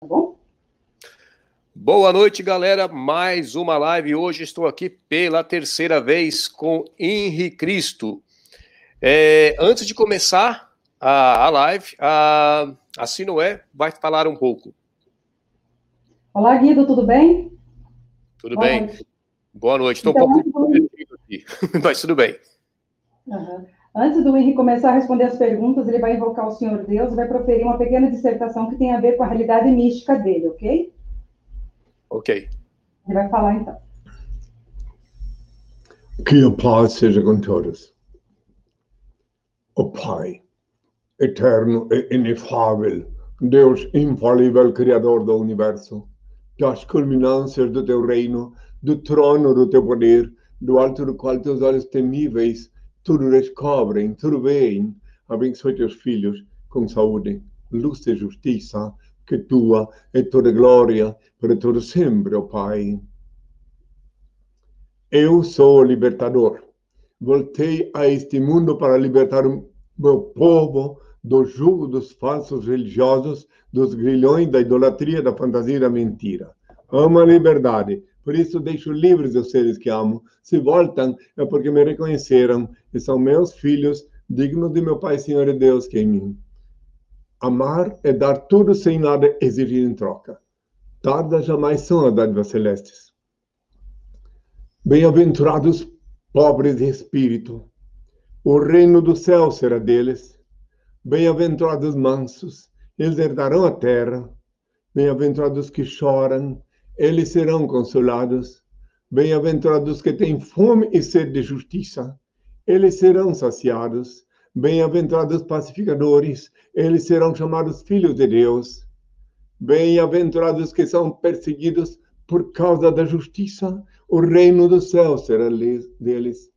tá bom? Boa noite, galera. Mais uma live. Hoje estou aqui pela terceira vez com Henri Cristo. É, antes de começar a, a live, a, a Sinoé vai falar um pouco. Olá, Guido, tudo bem? Tudo Boa bem. Noite. Boa noite. Estou então, um pouco aqui, mas tudo bem. Uhum. Antes do Henrique começar a responder as perguntas, ele vai invocar o Senhor Deus e vai proferir uma pequena dissertação que tem a ver com a realidade mística dele, ok? Ok. Ele vai falar então. Que a paz seja com todos. O Pai, eterno e inefável, Deus infalível, Criador do universo, das culminâncias do teu reino, do trono do teu poder, do alto do qual teus olhos temíveis tudo descobrem, tudo veem. Abençoe teus filhos com saúde, luz e justiça, que tua é toda glória para todo sempre, ó Pai. Eu sou o libertador. Voltei a este mundo para libertar o meu povo do jugo dos falsos religiosos, dos grilhões da idolatria, da fantasia e da mentira. Amo a liberdade, por isso deixo livres os seres que amo. Se voltam, é porque me reconheceram e são meus filhos, dignos de meu Pai, Senhor e Deus, que é em mim. Amar é dar tudo sem nada exigir em troca. Tardas jamais são as dádivas celestes. Bem-aventurados pobres de espírito, o reino do céu será deles. Bem-aventurados mansos, eles herdarão a terra. Bem-aventurados que choram, eles serão consolados. Bem-aventurados que têm fome e sede de justiça, eles serão saciados. Bem-aventurados pacificadores, eles serão chamados filhos de Deus. Bem-aventurados que são perseguidos por causa da justiça, o reino do céu será deles.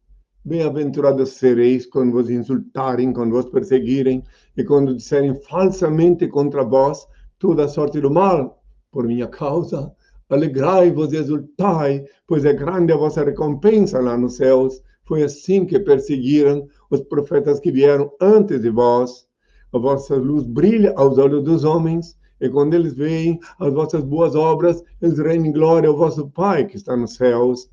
Bem-aventurados sereis quando vos insultarem, quando vos perseguirem e quando disserem falsamente contra vós toda sorte do mal por minha causa. Alegrai-vos e exultai, pois é grande a vossa recompensa lá nos céus. Foi assim que perseguiram os profetas que vieram antes de vós. A vossa luz brilha aos olhos dos homens, e quando eles veem as vossas boas obras, eles reinam em glória ao vosso Pai que está nos céus.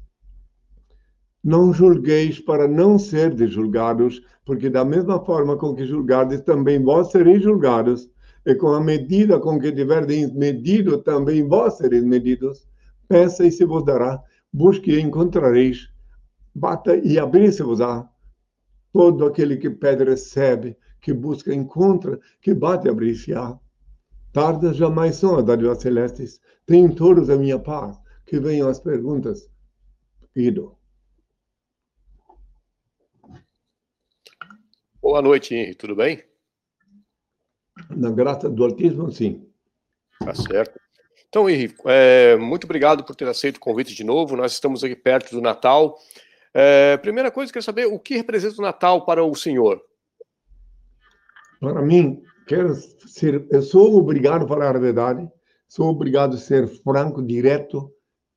Não julgueis para não ser julgados, porque da mesma forma com que julgardes, também vós sereis julgados e com a medida com que tiverdes medido, também vós sereis medidos. Peça e se vos dará, busque e encontrareis, bata e abrir-se-vos-á. Todo aquele que pede recebe, que busca encontra, que bate abrir-se-á. Tardas jamais são as dádivas celestes. Tenham todos a minha paz. Que venham as perguntas. Guido. Boa noite, Henrique. Tudo bem? Na graça do Altíssimo, sim. Tá certo. Então, Henrique, é, muito obrigado por ter aceito o convite de novo. Nós estamos aqui perto do Natal. É, primeira coisa, quero saber o que representa o Natal para o senhor? Para mim, quero ser, eu sou obrigado a falar a verdade, sou obrigado a ser franco, direto,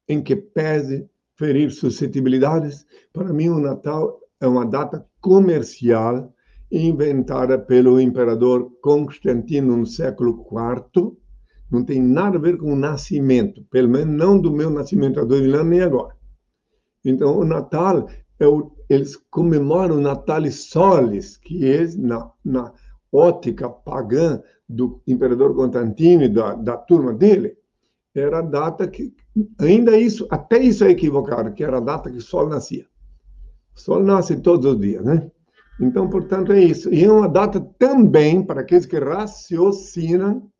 em que pese ferir suscetibilidades. Para mim, o Natal é uma data comercial inventada pelo imperador Constantino no século IV, não tem nada a ver com o nascimento, pelo menos não do meu nascimento há dois mil anos, nem agora. Então, o Natal, é o, eles comemoram o Natalis Solis, que é na, na ótica pagã do imperador Constantino e da, da turma dele, era a data que, ainda isso, até isso é equivocado, que era a data que o sol nascia. O sol nasce todos os dias, né? Então, portanto, é isso. E é uma data também para aqueles que raciocinam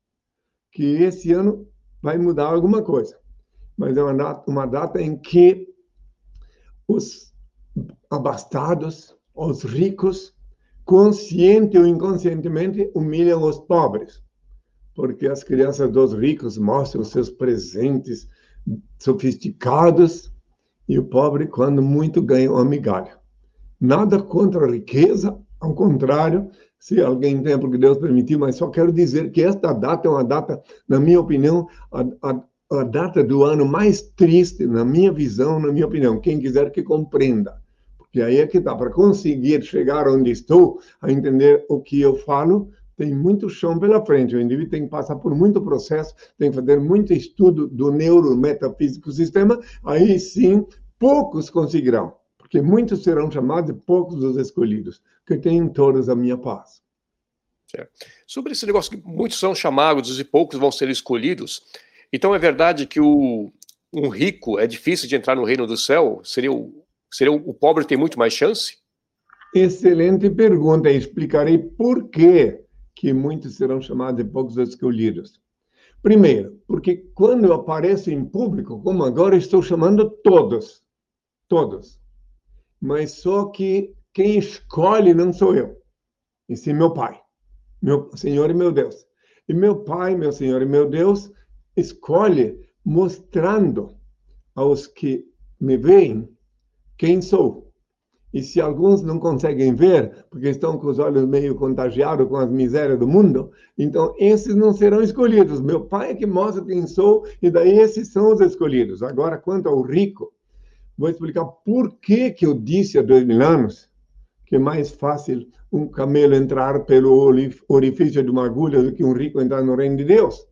que esse ano vai mudar alguma coisa. Mas é uma data, uma data em que os abastados, os ricos, consciente ou inconscientemente, humilham os pobres. Porque as crianças dos ricos mostram seus presentes sofisticados e o pobre, quando muito, ganha uma migalha. Nada contra a riqueza, ao contrário, se alguém tem, porque Deus permitiu, mas só quero dizer que esta data é uma data, na minha opinião, a, a, a data do ano mais triste, na minha visão, na minha opinião. Quem quiser que compreenda. Porque aí é que está, para conseguir chegar onde estou, a entender o que eu falo, tem muito chão pela frente. O indivíduo tem que passar por muito processo, tem que fazer muito estudo do neurometafísico sistema. Aí sim, poucos conseguirão, porque muitos serão chamados e poucos os escolhidos, que têm todos a minha paz. Certo. Sobre esse negócio que muitos são chamados e poucos vão ser escolhidos, então é verdade que o, um rico é difícil de entrar no reino do céu? Seria o, seria o, o pobre tem muito mais chance? Excelente pergunta. Explicarei por que, que muitos serão chamados e poucos escolhidos. Primeiro, porque quando eu apareço em público, como agora estou chamando todos, todos. Mas só que quem escolhe não sou eu, e sim meu Pai, meu Senhor e meu Deus. E meu Pai, meu Senhor e meu Deus, escolhe mostrando aos que me veem quem sou. E se alguns não conseguem ver, porque estão com os olhos meio contagiados com as misérias do mundo, então esses não serão escolhidos. Meu pai é que mostra quem sou, e daí esses são os escolhidos. Agora, quanto ao rico, vou explicar por que, que eu disse há dois mil anos que é mais fácil um camelo entrar pelo orifício de uma agulha do que um rico entrar no reino de Deus.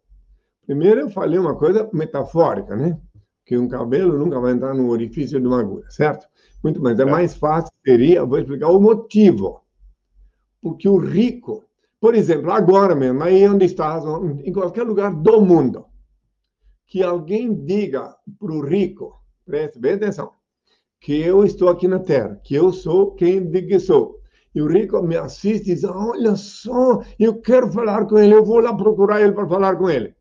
Primeiro, eu falei uma coisa metafórica, né? Que um camelo nunca vai entrar no orifício de uma agulha, certo? Muito bem, é mais fácil seria, vou explicar o motivo. Porque o rico, por exemplo, agora mesmo, aí onde está, em qualquer lugar do mundo, que alguém diga para o rico, preste bem atenção, que eu estou aqui na Terra, que eu sou quem diz que sou. E o rico me assiste e diz: Olha só, eu quero falar com ele, eu vou lá procurar ele para falar com ele.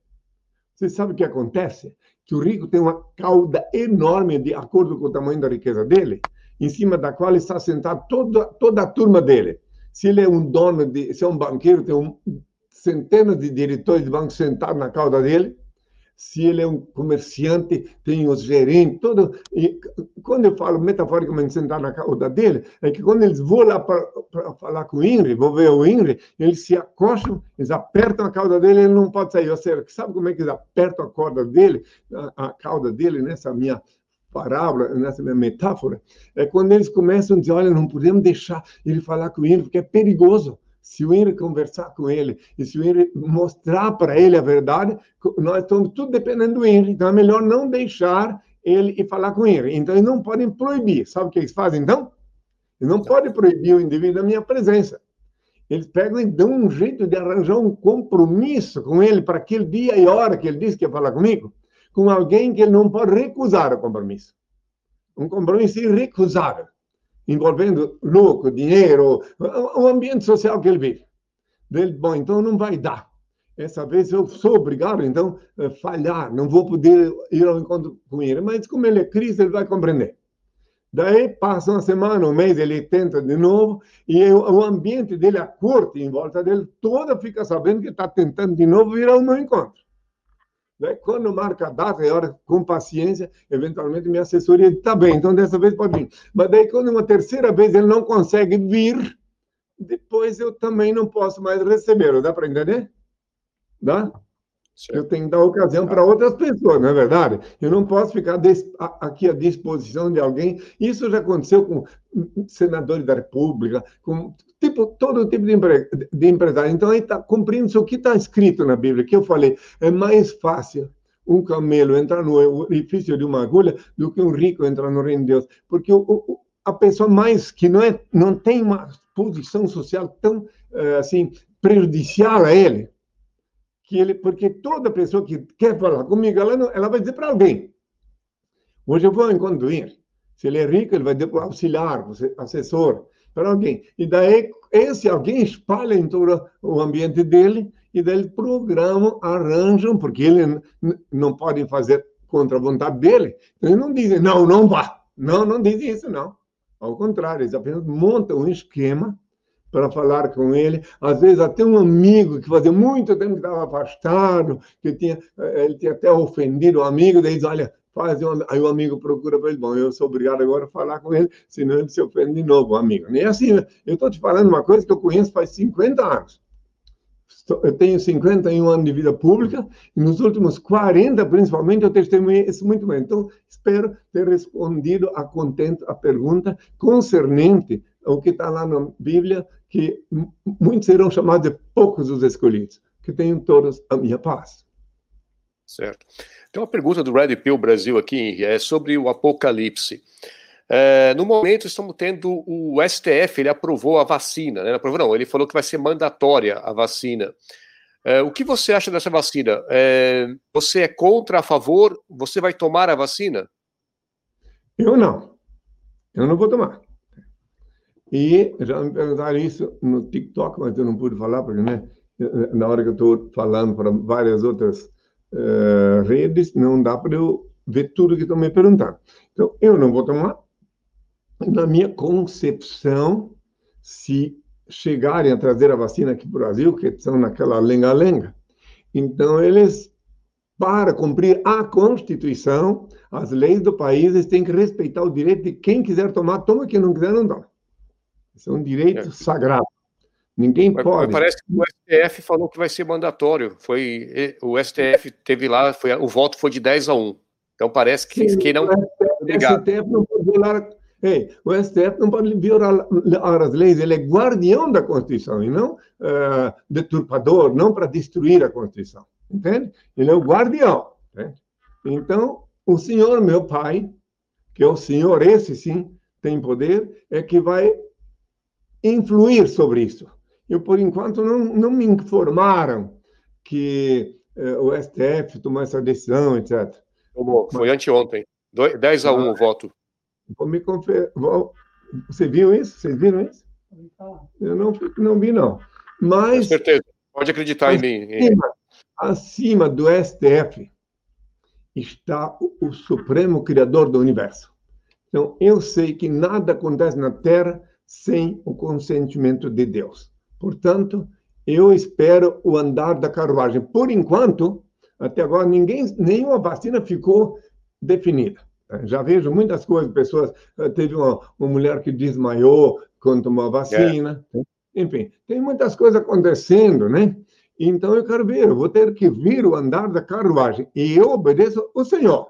Você sabe o que acontece? Que o rico tem uma cauda enorme, de acordo com o tamanho da riqueza dele, em cima da qual está sentada toda, toda a turma dele. Se ele é um dono, de, se é um banqueiro, tem um, centenas de diretores de banco sentados na cauda dele se ele é um comerciante, tem os gerentes, tudo. E quando eu falo metaforicamente sentar na cauda dele, é que quando eles vão lá para falar com o Inri, vou ver o Inri, eles se acostam, eles apertam a cauda dele, ele não pode sair. Ou seja, sabe como é que eles apertam a corda dele, a, a cauda dele, nessa minha parábola, nessa minha metáfora? É quando eles começam a dizer: olha, não podemos deixar ele falar com o Inri, porque é perigoso se o Henry conversar com ele e se o Henry mostrar para ele a verdade, nós estamos tudo dependendo do Henry. Então é melhor não deixar ele e falar com ele. Então eles não podem proibir. Sabe o que eles fazem então? Eles não podem proibir o indivíduo da minha presença. Eles pegam e dão um jeito de arranjar um compromisso com ele para aquele dia e hora que ele disse que ia falar comigo, com alguém que ele não pode recusar o compromisso. Um compromisso irrecusável envolvendo lucro, dinheiro, o ambiente social que ele vive. Dele, bom, então não vai dar. Essa vez eu sou obrigado, então, a falhar, não vou poder ir ao encontro com ele. Mas como ele é Cristo, ele vai compreender. Daí passa uma semana, um mês, ele tenta de novo, e o ambiente dele, a corte em volta dele, toda fica sabendo que está tentando de novo vir ao meu encontro. Né? Quando marca a data, é hora com paciência, eventualmente minha assessoria diz, tá bem, então dessa vez pode vir. Mas daí, quando uma terceira vez ele não consegue vir, depois eu também não posso mais receber. Dá para entender? Dá? Eu tenho que dar ocasião para outras pessoas, não é verdade? Eu não posso ficar aqui à disposição de alguém. Isso já aconteceu com senadores da República, com tipo, todo tipo de, empre... de empresário. Então, aí está cumprindo o que está escrito na Bíblia, que eu falei, é mais fácil um camelo entrar no orifício de uma agulha do que um rico entrar no reino de Deus. Porque o, o, a pessoa mais que não, é, não tem uma posição social tão, eh, assim, prejudicial a ele, que ele, porque toda pessoa que quer falar comigo, ela, não, ela vai dizer para alguém. Hoje eu vou encontrar. Se ele é rico, ele vai dizer para o auxiliar, assessor para alguém. E daí esse alguém espalha em todo o ambiente dele e daí programam, arranjam, porque eles não podem fazer contra a vontade dele. Então, eles não dizem, não, não vá. Não, não dizem isso, não. Ao contrário, eles apenas montam um esquema para falar com ele. Às vezes até um amigo que fazia muito tempo que estava afastado, que tinha, eh, ele tinha até ofendido o amigo, daí diz, olha, faz um, aí o amigo procura para ele, bom, eu sou obrigado agora a falar com ele, senão ele se ofende de novo, amigo. Nem assim, né? eu estou te falando uma coisa que eu conheço faz 50 anos. eu tenho 51 anos de vida pública e nos últimos 40, principalmente, eu testemunhei isso muito bem. Então, espero ter respondido a contento a pergunta concernente ao que está lá na Bíblia, que muitos serão chamados de poucos os escolhidos, que tenham todos a minha paz. Certo. Tem uma pergunta do Red Pill Brasil aqui, é sobre o Apocalipse. É, no momento, estamos tendo o STF, ele aprovou a vacina, né? Aprovou, não, ele falou que vai ser mandatória a vacina. É, o que você acha dessa vacina? É, você é contra, a favor? Você vai tomar a vacina? Eu não. Eu não vou tomar. E já me perguntaram isso no TikTok, mas eu não pude falar, porque né, na hora que eu estou falando para várias outras uh, redes, não dá para eu ver tudo que estão me perguntando. Então, eu não vou tomar, na minha concepção, se chegarem a trazer a vacina aqui para o Brasil, que estão naquela lenga-lenga, então eles, para cumprir a Constituição, as leis do país, eles têm que respeitar o direito de quem quiser tomar, toma, quem não quiser, não toma. Isso é um direito é. sagrado. Ninguém mas, pode. Parece que o STF falou que vai ser mandatório. Foi o STF teve lá, foi, o voto foi de 10 a 1. Então parece que Sim, quem não. O STF não pode violar Ei, o STF não pode violar as leis, ele é guardião da Constituição e não uh, deturpador, não para destruir a Constituição. Entende? Ele é o guardião. Entende? Então, o senhor, meu pai, que é o senhor, esse sim, tem poder, é que vai influir sobre isso. Eu, por enquanto, não, não me informaram que uh, o STF tomou essa decisão, etc. Foi anteontem. 10 a 1 o voto. Vou me confer... Vou... Você viu isso? Vocês viram isso? Eu não, não vi, não. Mas. Com certeza. Pode acreditar acima, em mim. Acima do STF está o, o Supremo Criador do Universo. Então, eu sei que nada acontece na Terra sem o consentimento de Deus. Portanto, eu espero o andar da carruagem. Por enquanto, até agora, ninguém, nenhuma vacina ficou definida. Já vejo muitas coisas, pessoas. Eh, teve uma, uma mulher que desmaiou quando tomou a vacina. É. Enfim, tem muitas coisas acontecendo, né? Então eu quero ver, eu vou ter que vir o andar da carruagem. E eu obedeço o Senhor.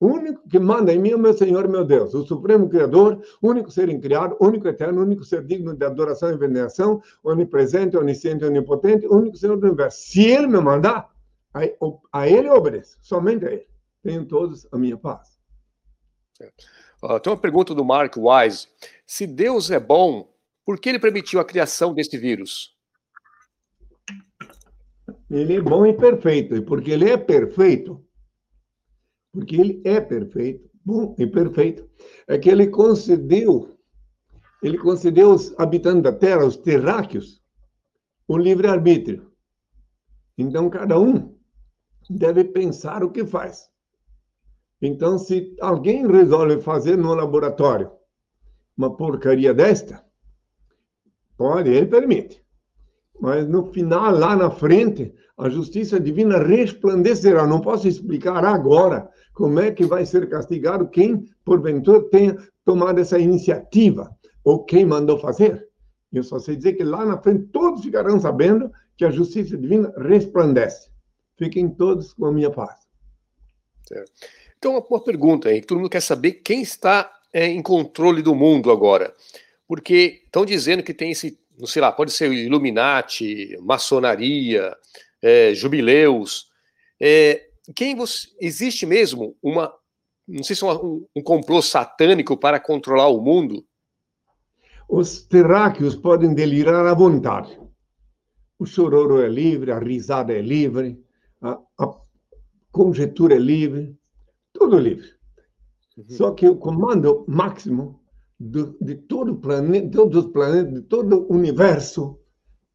O único que manda em mim é o meu Senhor, meu Deus, o Supremo Criador, único ser incriado, único eterno, único ser digno de adoração e veneração, onipresente, onisciente, onipotente, único Senhor do universo. Se Ele me mandar, a Ele eu obedeço, somente a Ele. Tenho todos a minha paz. Uh, tem uma pergunta do Mark Wise. Se Deus é bom, por que ele permitiu a criação desse vírus? Ele é bom e perfeito. E porque ele é perfeito, porque ele é perfeito, bom e perfeito, é que ele concedeu, ele concedeu aos habitantes da Terra, os terráqueos, o livre-arbítrio. Então, cada um deve pensar o que faz. Então, se alguém resolve fazer no laboratório uma porcaria desta, pode, ele permite. Mas no final, lá na frente, a justiça divina resplandecerá. Não posso explicar agora como é que vai ser castigado quem, porventura, tenha tomado essa iniciativa ou quem mandou fazer. Eu só sei dizer que lá na frente todos ficarão sabendo que a justiça divina resplandece. Fiquem todos com a minha paz. Certo. Então, uma pergunta aí, todo mundo quer saber quem está é, em controle do mundo agora. Porque estão dizendo que tem esse, não sei lá, pode ser Illuminati, maçonaria, é, jubileus. É, quem você, existe mesmo uma, não sei se é um, um complô satânico para controlar o mundo? Os terráqueos podem delirar à vontade. O chororo é livre, a risada é livre, a, a conjectura é livre, tudo livre. Uhum. Só que o comando máximo de, de todo o planeta, todos os planetas, de todo o universo,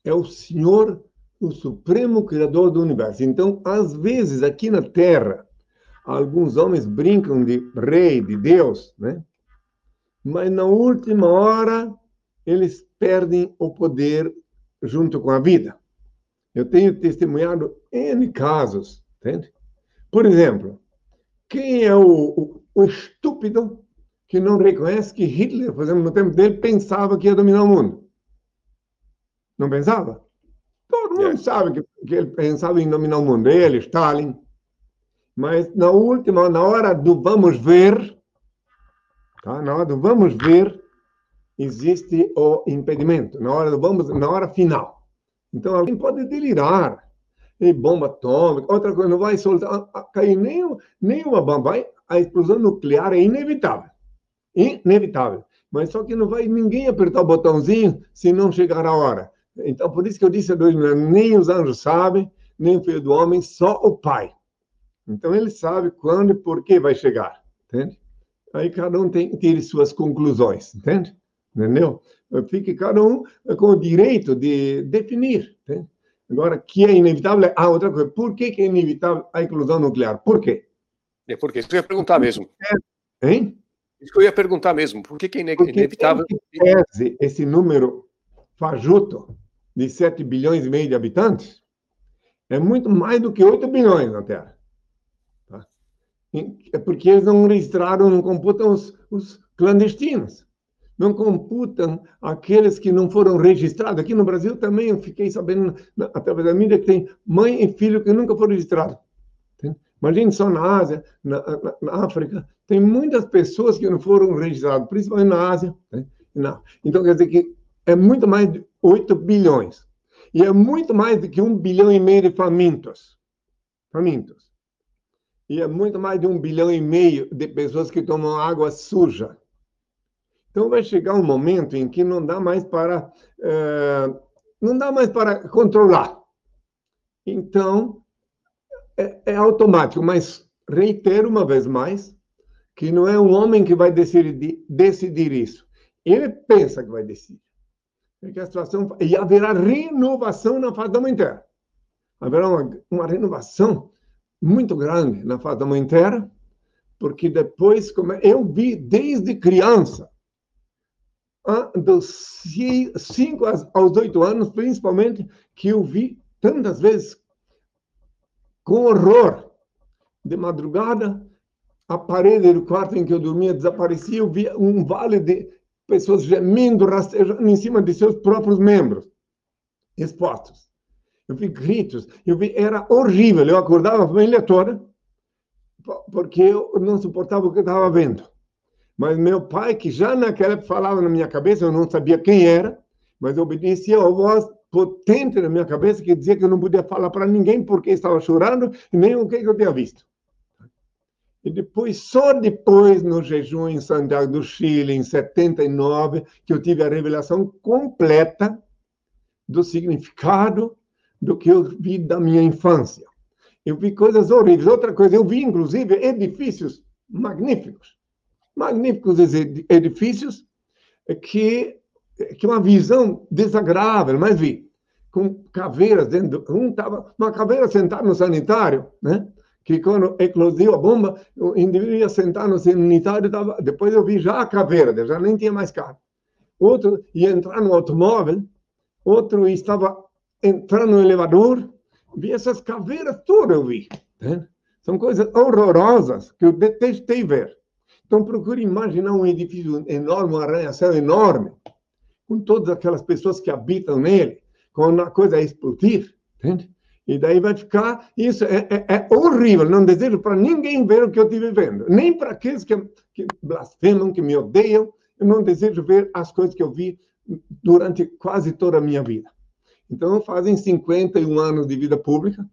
é o Senhor, o Supremo Criador do universo. Então, às vezes, aqui na Terra, alguns homens brincam de rei, de Deus, né? Mas na última hora, eles perdem o poder junto com a vida. Eu tenho testemunhado N casos, entende? Por exemplo, quem é o, o, o estúpido que não reconhece que Hitler, por exemplo, no tempo dele, pensava que ia dominar o mundo? Não pensava? Todo mundo é. sabe que, que, ele pensava em dominar o mundo, ele, Stalin. Mas na última, na hora do vamos ver, tá? na hora do vamos ver, existe o impedimento, na hora do vamos, na hora final. Então alguém pode delirar, e bomba atômica, outra coisa, não vai soltar, cair nem, nem uma bomba, a explosão nuclear é inevitável. Inevitável. Mas só que não vai ninguém apertar o botãozinho se não chegar a hora. Então, por isso que eu disse há dois mil nem os anjos sabem, nem o filho do homem, só o Pai. Então, ele sabe quando e por que vai chegar, entende? Aí cada um tem, tire suas conclusões, entende? Entendeu? Fique cada um com o direito de definir, entende? Agora, que é inevitável, ah, outra coisa, por que, que é inevitável a inclusão nuclear? Por quê? É porque isso eu ia perguntar mesmo. Hein? Isso que eu ia perguntar mesmo. Por que, que é inevitável? Porque esse número fajuto de 7 bilhões e meio de habitantes é muito mais do que 8 bilhões na Terra. Tá? É porque eles não registraram, não computam os, os clandestinos não computam aqueles que não foram registrados. Aqui no Brasil também eu fiquei sabendo, através da mídia, que tem mãe e filho que nunca foram registrados. Imagine só na Ásia, na, na, na, África, tem muitas pessoas que não foram registradas, principalmente na Ásia. Né? Então, quer dizer que é muito mais de 8 bilhões. E é muito mais do que um bilhão e meio de famintos. Famintos. E é muito mais de um bilhão e meio de pessoas que tomam água suja. Então vai chegar um momento em que não dá mais para é, não dá mais para controlar. Então é, é, automático, mas reitero uma vez mais que não é um homem que vai decidir, decidir isso. Ele pensa que vai decidir. Porque a situação e haverá renovação na face da mãe terra. Haverá uma, uma renovação muito grande na face da mãe terra, porque depois, como eu vi desde criança, dos 5 aos 8 anos, principalmente, que eu vi tantas vezes com horror. De madrugada, a parede do quarto em que eu dormia desaparecia, eu via um vale de pessoas gemendo, rastejando em cima de seus próprios membros, expostos. Eu vi gritos, eu vi, era horrível. Eu acordava a família toda, porque eu não suportava o que eu estava vendo. Mas meu pai, que já naquela época falava na minha cabeça, eu não sabia quem era, mas obedecia a voz potente na minha cabeça que dizia que eu não podia falar para ninguém porque estava chorando e nem o que eu tinha visto. E depois, só depois, no jejum em Santiago do Chile, em 79, que eu tive a revelação completa do significado do que eu vi da minha infância. Eu vi coisas horríveis. Outra coisa, eu vi, inclusive, edifícios magníficos magníficos edifícios que que uma visão desagradável, mas vi com caveiras dentro. Um tava uma caveira sentada no sanitário, né? Que quando eclodiu a bomba, o indivíduo ia sentar no sanitário, tava, depois eu vi já a caveira, já nem tinha mais carro. Outro ia entrar no automóvel, outro estava entrando no elevador, vi essas caveiras todas eu vi. Né? São coisas horrorosas que eu detestei ver. Então, procure imaginar um edifício enorme, um arranha-céu enorme, com todas aquelas pessoas que habitam nele, quando a coisa explodir, entende? E daí vai ficar. Isso é, é, é horrível. Não desejo para ninguém ver o que eu estive vendo. Nem para aqueles que, que blasfemam, que me odeiam. Eu não desejo ver as coisas que eu vi durante quase toda a minha vida. Então, fazem 51 anos de vida pública,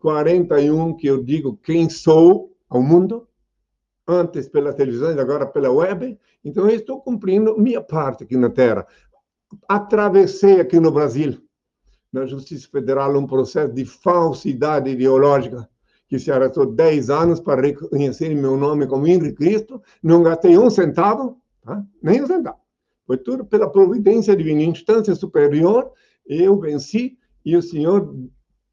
41 que eu digo quem sou ao mundo, antes pela televisão e agora pela web. Então, eu estou cumprindo minha parte aqui na Terra. Atravessei aqui no Brasil, na Justiça Federal, um processo de falsidade ideológica que se arrastou 10 anos para reconhecer meu nome como Henrique Cristo. Não gastei um centavo, tá? nem um centavo. Foi tudo pela providência divina, instância superior. Eu venci e o Senhor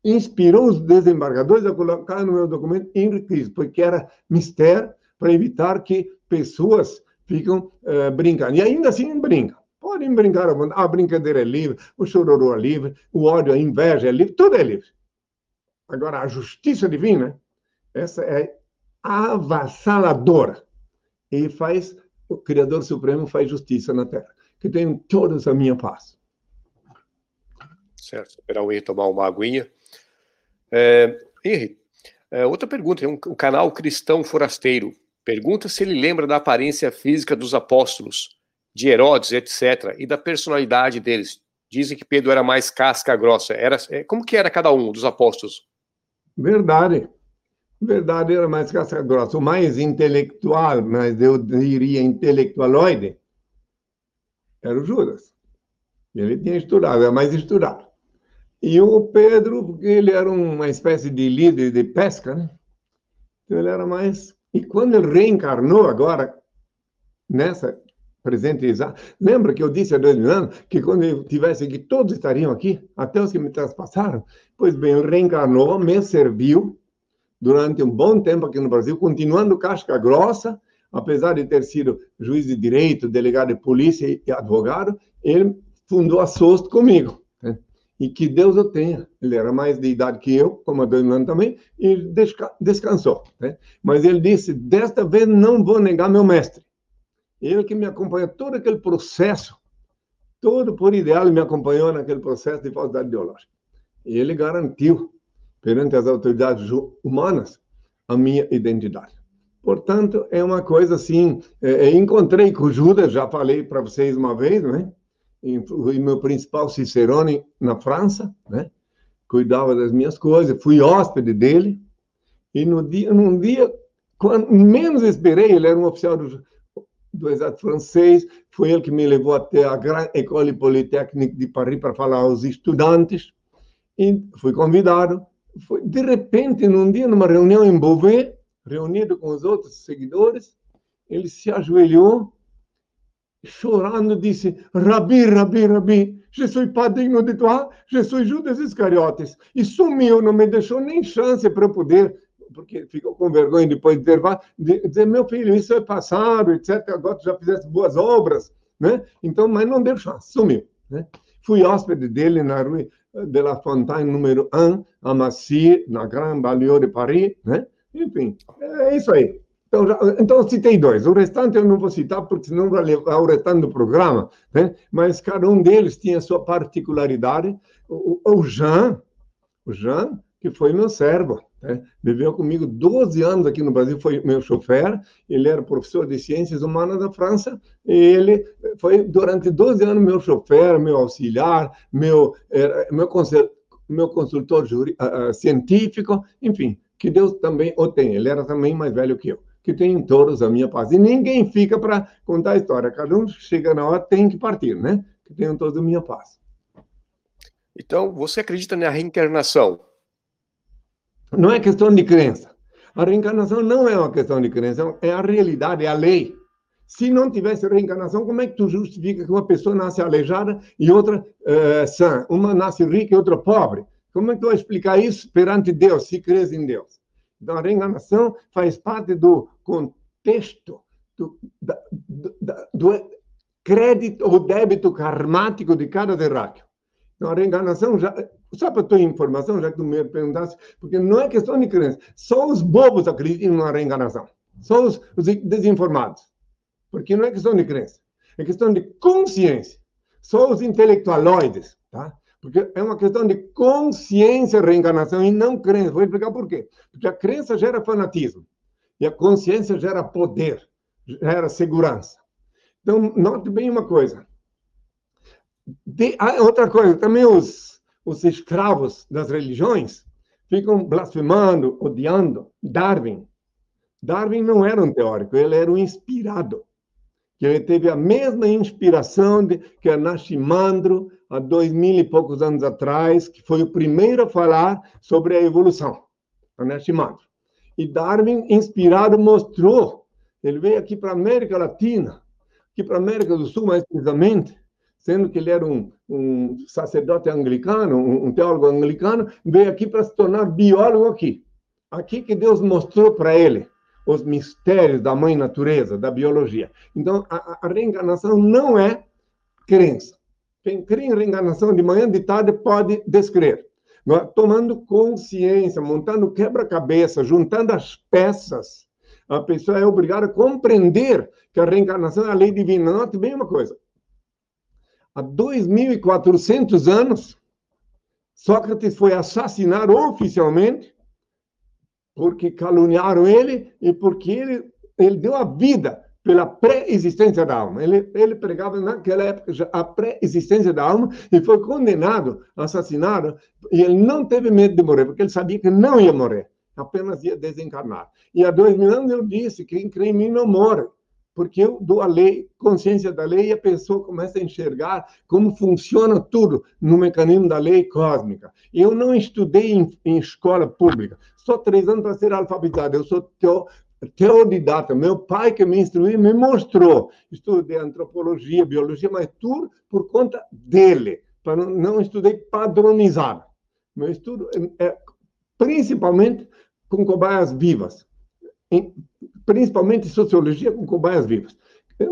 inspirou os desembargadores a colocar no meu documento Henrique Cristo, porque era mistério para evitar que pessoas ficam uh, brincando. E ainda assim brincam. Podem brincar, a brincadeira é livre, o chororô é livre, o ódio, a inveja é livre, tudo é livre. Agora, a justiça divina, essa é avassaladora. E faz, o Criador Supremo faz justiça na Terra. Que tenham todos a minha paz. Certo, esperar o Henry tomar uma aguinha. É, Henry, é, outra pergunta, um, o canal Cristão Forasteiro pergunta se ele lembra da aparência física dos apóstolos, de Herodes, etc., e da personalidade deles. Dizem que Pedro era mais casca grossa. Era, é, como que era cada um dos apóstolos? Verdade. Verdade, era mais casca grossa. O mais intelectual, mas eu diria intelectualoide, era o Judas. Ele tinha estudado, era mais estudado. E o Pedro, porque ele era uma espécie de líder de pesca, né? Então ele era mais. E quando ele reencarnou agora, nessa presente exato, lembra que eu disse dois anos que quando eu tivesse aqui, todos estariam aqui, até os que me traspassaram? Pois bem, ele reencarnou, me serviu durante um bom tempo aqui no Brasil, continuando casca grossa, apesar de ter sido juiz de direito, delegado de polícia e advogado, ele fundou a SOST comigo e que Deus o tenha. Ele era mais de idade que eu, como a Dona também, e desca descansou. Né? Mas ele disse: desta vez não vou negar meu mestre. Ele que me acompanhou todo aquele processo, todo por ideal, me acompanhou naquele processo de falsidade ideológica. E ele garantiu, perante as autoridades humanas, a minha identidade. Portanto, é uma coisa assim. É, encontrei com Judas, já falei para vocês uma vez, né? fui meu principal cicerone na França, né? Cuidava das minhas coisas, fui hóspede dele. E no dia, num dia, quando menos esperei, ele era um oficial do, do exército francês, foi ele que me levou até a Grande École Polytechnique de Paris para falar aos estudantes. E fui convidado. Foi, de repente, num dia, numa reunião em Beauvais, reunido com os outros seguidores, ele se ajoelhou chorando, disse: Rabi, Rabi, Rabi, je suis digne de toi, je suis Judas Iscariotes. E sumiu, não me deixou nem chance para eu poder, porque ficou com vergonha depois de ter dizer: meu filho, isso é passado, etc. Agora tu já fizeste boas obras, né? Então, mas não chance, sumiu. Né? Fui hóspede dele na rua de la Fontaine, número 1, a Massy, na Grande Banlieue de Paris, né? Enfim, é isso aí. Então, então, citei dois. O restante eu não vou citar, porque senão vai levar o restante do programa. Né? Mas cada um deles tinha sua particularidade. O, o Jean, o Jean, que foi meu servo, né? viveu comigo 12 anos aqui no Brasil, foi meu chofer. Ele era professor de ciências humanas da França. E ele foi, durante 12 anos, meu chofer, meu auxiliar, meu, meu, meu consultor uh, científico, enfim, que Deus também o tem. Ele era também mais velho que eu que tem todos a minha paz. E ninguém fica para contar a história. Cada um chega na hora, tem que partir, né? Que tenham todos a minha paz. Então, você acredita na reencarnação? Não é questão de crença. A reencarnação não é uma questão de crença, é a realidade, é a lei. Se não tivesse reencarnação, como é que tu justifica que uma pessoa nasce aleijada e outra uh, sã? Uma nasce rica e outra pobre? Como é que tu vai explicar isso perante Deus, se crês em Deus? Então, a reencarnação faz parte do contexto do, da, da, do crédito ou débito karmático de cada terráqueo. Então, a reencarnação, já, só para tua informação, já que tu me perguntaste, porque não é questão de crença, só os bobos acreditam na reencarnação, só os, os desinformados, porque não é questão de crença, é questão de consciência. Só os intelectualoides, tá? Porque é uma questão de consciência reencarnação e não crença. Vou explicar por quê. Porque a crença gera fanatismo e a consciência gera poder, gera segurança. Então, note bem uma coisa. De, ah, outra coisa, também os, os escravos das religiões ficam blasfemando, odiando Darwin. Darwin não era um teórico, ele era um inspirado. Que ele teve a mesma inspiração de, que Anaximandro, há dois mil e poucos anos atrás, que foi o primeiro a falar sobre a evolução, Anaximandro. E Darwin, inspirado, mostrou. Ele veio aqui para a América Latina, aqui para a América do Sul, mais precisamente, sendo que ele era um, um sacerdote anglicano, um, um teólogo anglicano, veio aqui para se tornar biólogo aqui. Aqui que Deus mostrou para ele os mistérios da mãe natureza, da biologia. Então, a, a reencarnação não é crença. Quem crê em reencarnação de manhã, de tarde, pode descrer. Tomando consciência, montando quebra-cabeça, juntando as peças, a pessoa é obrigada a compreender que a reencarnação é a lei divina. Note bem uma coisa. Há 2.400 anos, Sócrates foi assassinado oficialmente porque caluniaram ele e porque ele, ele deu a vida pela pré-existência da alma. Ele, ele pregava naquela época a pré-existência da alma e foi condenado, assassinado, e ele não teve medo de morrer, porque ele sabia que não ia morrer, apenas ia desencarnar. E há dois mil anos eu disse: quem crê em mim não morre porque eu dou a lei, consciência da lei, e a pessoa começa a enxergar como funciona tudo no mecanismo da lei cósmica. Eu não estudei em, em escola pública, só três anos para ser alfabetizado, eu sou teo, teodidata. Meu pai que me instruiu me mostrou. Estudei antropologia, biologia, mas tudo por conta dele. Não, não estudei padronizado. Meu estudo é, é principalmente com cobaias vivas principalmente sociologia com cobaias vivas.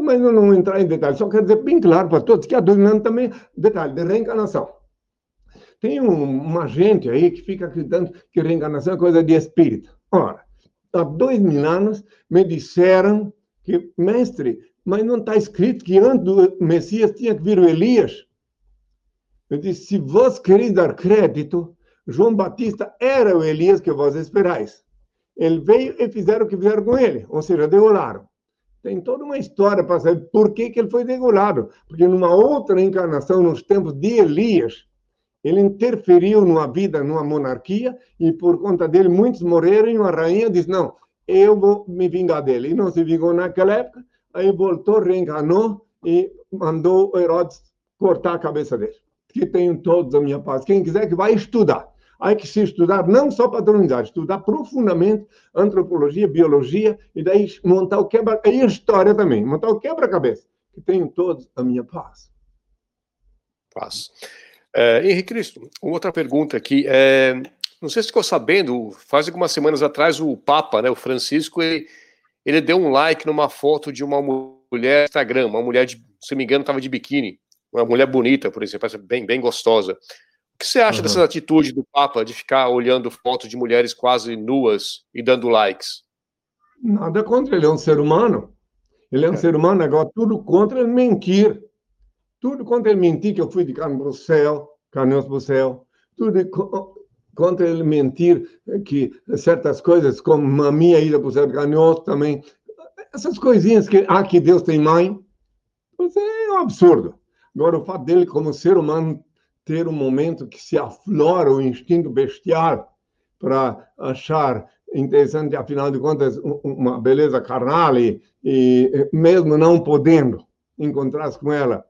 Mas eu não entrar em detalhes, só quero dizer bem claro para todos que a dominante também, detalhe, de reencarnação. Tem um, uma gente aí que fica acreditando que reencarnação é coisa de espírito. Ora, há dois mil anos me disseram que, mestre, mas não está escrito que antes do Messias tinha que vir o Elias? Eu disse, se vós quereis dar crédito, João Batista era o Elias que vós esperais. Ele veio e fizeram o que fizeram com ele, ou seja, degolaram. Tem toda uma história para saber por que, que ele foi degolado. Porque numa outra encarnação, nos tempos de Elias, ele interferiu numa vida, numa monarquia, e por conta dele muitos morreram, e uma rainha disse, não, eu vou me vingar dele. E não se vingou naquela época, aí voltou, reencarnou, e mandou Herodes cortar a cabeça dele. Que tenho todos a minha paz. Quem quiser que vai estudar. Há que se estudar não só padronizar, estudar profundamente antropologia, biologia, e daí montar o quebra... E história também, montar o quebra-cabeça, que tenho todos a minha paz. Paz. É, Henrique Cristo, outra pergunta aqui. É, não sei se ficou sabendo, faz algumas semanas atrás, o Papa, né, o Francisco, ele, ele deu um like numa foto de uma mulher no Instagram, uma mulher, de, se não me engano, estava de biquíni, uma mulher bonita, por exemplo, bem, bem gostosa. O que você acha uhum. dessa atitude do Papa de ficar olhando fotos de mulheres quase nuas e dando likes? Nada contra, ele é um ser humano. Ele é um é. ser humano, agora tudo contra ele mentir. Tudo contra ele mentir que eu fui de carne para o céu, carne para o céu. Tudo contra ele mentir que certas coisas, como a minha ida para o céu de carne também. Essas coisinhas que, ah, que Deus tem mãe. Isso é um absurdo. Agora, o fato dele, como ser humano, ter um momento que se aflora o instinto bestial para achar interessante, afinal de contas, uma beleza carnal e, e mesmo não podendo encontrar-se com ela,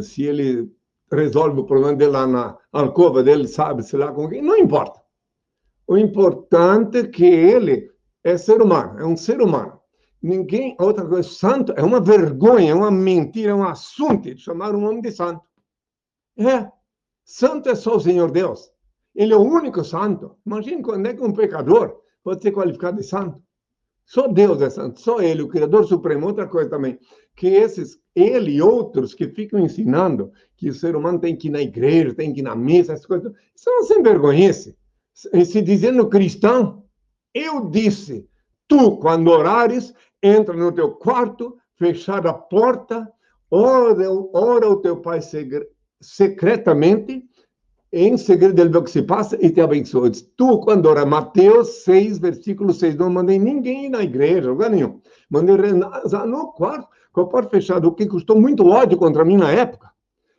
se ele resolve o problema dele lá na alcova dele, sabe-se lá com quem, não importa. O importante é que ele é ser humano, é um ser humano. Ninguém, outra coisa, santo é uma vergonha, é uma mentira, é um assunto de chamar um homem de santo. É. Santo é só o Senhor Deus. Ele é o único santo. Imagine quando é que um pecador pode ser qualificado de santo. Só Deus é santo, só Ele, o Criador Supremo. Outra coisa também, que esses, ele e outros que ficam ensinando que o ser humano tem que ir na igreja, tem que ir na missa, essas coisas, são sem vergonhice. Se dizendo cristão, eu disse, tu, quando orares, entra no teu quarto, fechar a porta, ora, ora o teu pai secretamente, em segredo ele vê o que se passa e te abençoa. Tu, quando ora, Mateus 6, versículo 6, não mandei ninguém ir na igreja, lugar nenhum. Mandei rezar no quarto, com a porta fechada, o que custou muito ódio contra mim na época.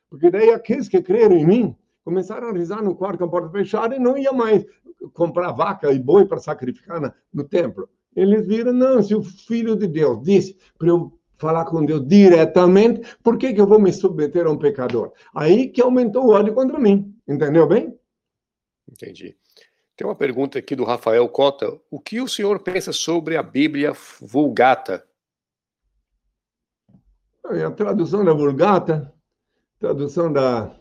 Porque daí aqueles que creram em mim começaram a rezar no quarto com a porta fechada e não ia mais comprar vaca e boi para sacrificar na, no templo. Eles viram, não, se o Filho de Deus disse para eu falar com Deus diretamente, por que, que eu vou me submeter a um pecador? Aí que aumentou o ódio contra mim. Entendeu bem? Entendi. Tem uma pergunta aqui do Rafael Cota. O que o senhor pensa sobre a Bíblia Vulgata? A tradução da Vulgata, tradução da.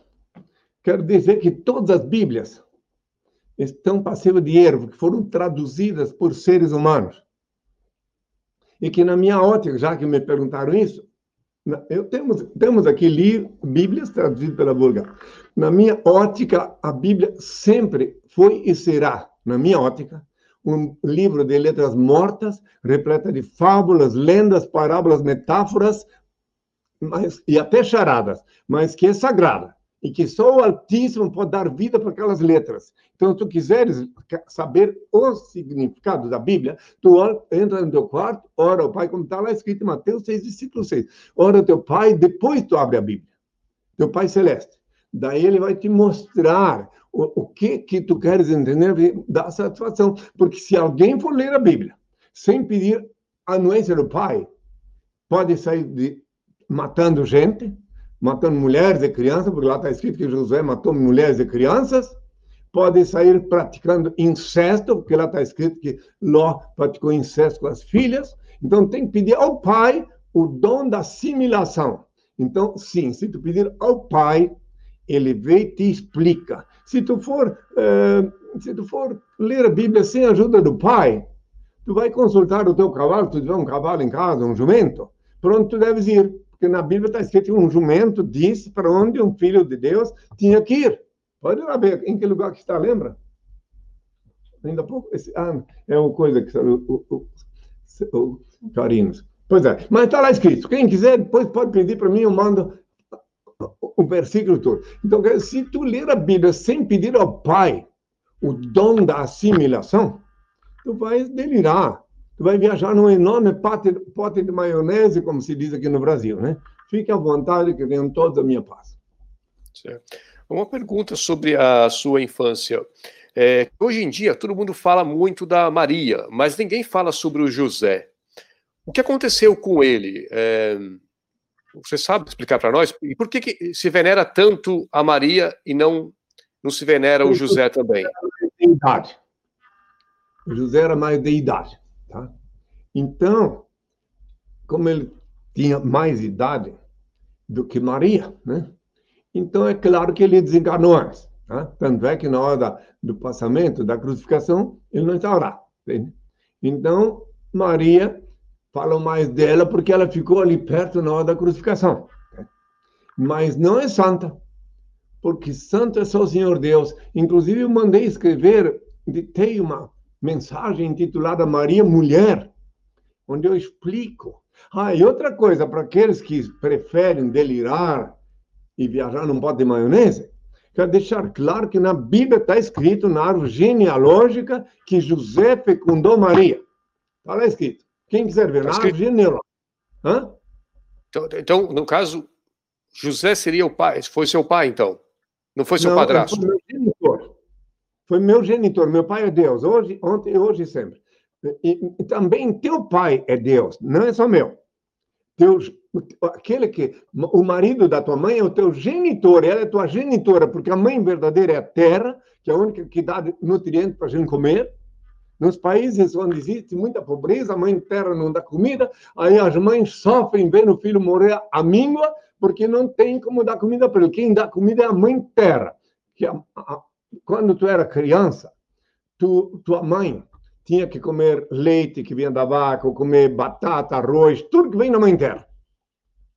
Quero dizer que todas as Bíblias estão passivas de erro, que foram traduzidas por seres humanos e que na minha ótica, já que me perguntaram isso, eu temos, temos aqui li, Bíblias traduzidas pela Vulgata. Na minha ótica, a Bíblia sempre foi e será, na minha ótica, um livro de letras mortas, repleta de fábulas, lendas, parábolas, metáforas, mas, e até charadas, mas que é sagrada e que só o Altíssimo pode dar vida para aquelas letras. Então, se tu quiseres saber o significado da Bíblia, tu entra no teu quarto, ora o Pai, como está lá escrito em Mateus 6, versículo 6. Ora o teu Pai, depois tu abre a Bíblia. Teu Pai Celeste. Daí ele vai te mostrar o, o que que tu queres entender, dá satisfação. Porque se alguém for ler a Bíblia sem pedir anuência do Pai, pode sair de, matando gente, matando mulheres e crianças, porque lá está escrito que Josué matou mulheres e crianças, pode sair praticando incesto, porque lá está escrito que Ló praticou incesto com as filhas. Então tem que pedir ao pai o dom da assimilação. Então, sim, se tu pedir ao pai, ele vem e te explica. Se tu for, uh, se tu for ler a Bíblia sem a ajuda do pai, tu vai consultar o teu cavalo, tu tiver um cavalo em casa, um jumento, pronto, tu deves ir. Porque na Bíblia está escrito que um jumento disse para onde um filho de Deus tinha que ir. Pode lá ver em que lugar que está, lembra? Ainda pouco, esse, ah, é uma coisa que o, o, o, o Carinos. Pois é, mas está lá escrito. Quem quiser, depois pode pedir para mim, eu mando o versículo todo. Então, se tu ler a Bíblia sem pedir ao Pai o dom da assimilação, tu vai delirar. Tu vai viajar num enorme pote, pote de maionese, como se diz aqui no Brasil, né? Fique à vontade, que tenham toda a minha paz. Certo. Uma pergunta sobre a sua infância. É, hoje em dia, todo mundo fala muito da Maria, mas ninguém fala sobre o José. O que aconteceu com ele? É, você sabe explicar para nós? E por que, que, se venera tanto a Maria e não, não se venera o José também? Idade. O José era mais de idade. Tá? Então, como ele tinha mais idade do que Maria, né? Então, é claro que ele desencarnou antes. Tá? Tanto é que na hora da, do passamento, da crucificação, ele não estava lá. Entende? Então, Maria falou mais dela porque ela ficou ali perto na hora da crucificação. Né? Mas não é santa, porque santo é só o Senhor Deus. Inclusive, eu mandei escrever, tem uma mensagem intitulada Maria Mulher, onde eu explico. Ah, e outra coisa, para aqueles que preferem delirar e viajar num pote de maionese, quero deixar claro que na Bíblia está escrito, na árvore genealógica, que José fecundou Maria. Está lá escrito. Quem quiser ver, tá na árvore genealógica. Hã? Então, então, no caso, José seria o pai, foi seu pai, então? Não foi seu Não, padrasto? Foi meu. Foi meu genitor. Meu pai é Deus, hoje, ontem, hoje e sempre. E, e também teu pai é Deus, não é só meu. Teu, aquele que o marido da tua mãe é o teu genitor, ela é tua genitora, porque a mãe verdadeira é a terra, que é a única que dá nutrientes para a gente comer. Nos países onde existe muita pobreza, a mãe terra não dá comida, aí as mães sofrem vendo o filho morrer à míngua, porque não tem como dar comida para ele. Quem dá comida é a mãe terra. Que a, a, quando tu era criança, tu, tua mãe tinha que comer leite que vinha da vaca, ou comer batata, arroz, tudo que vem na mãe terra.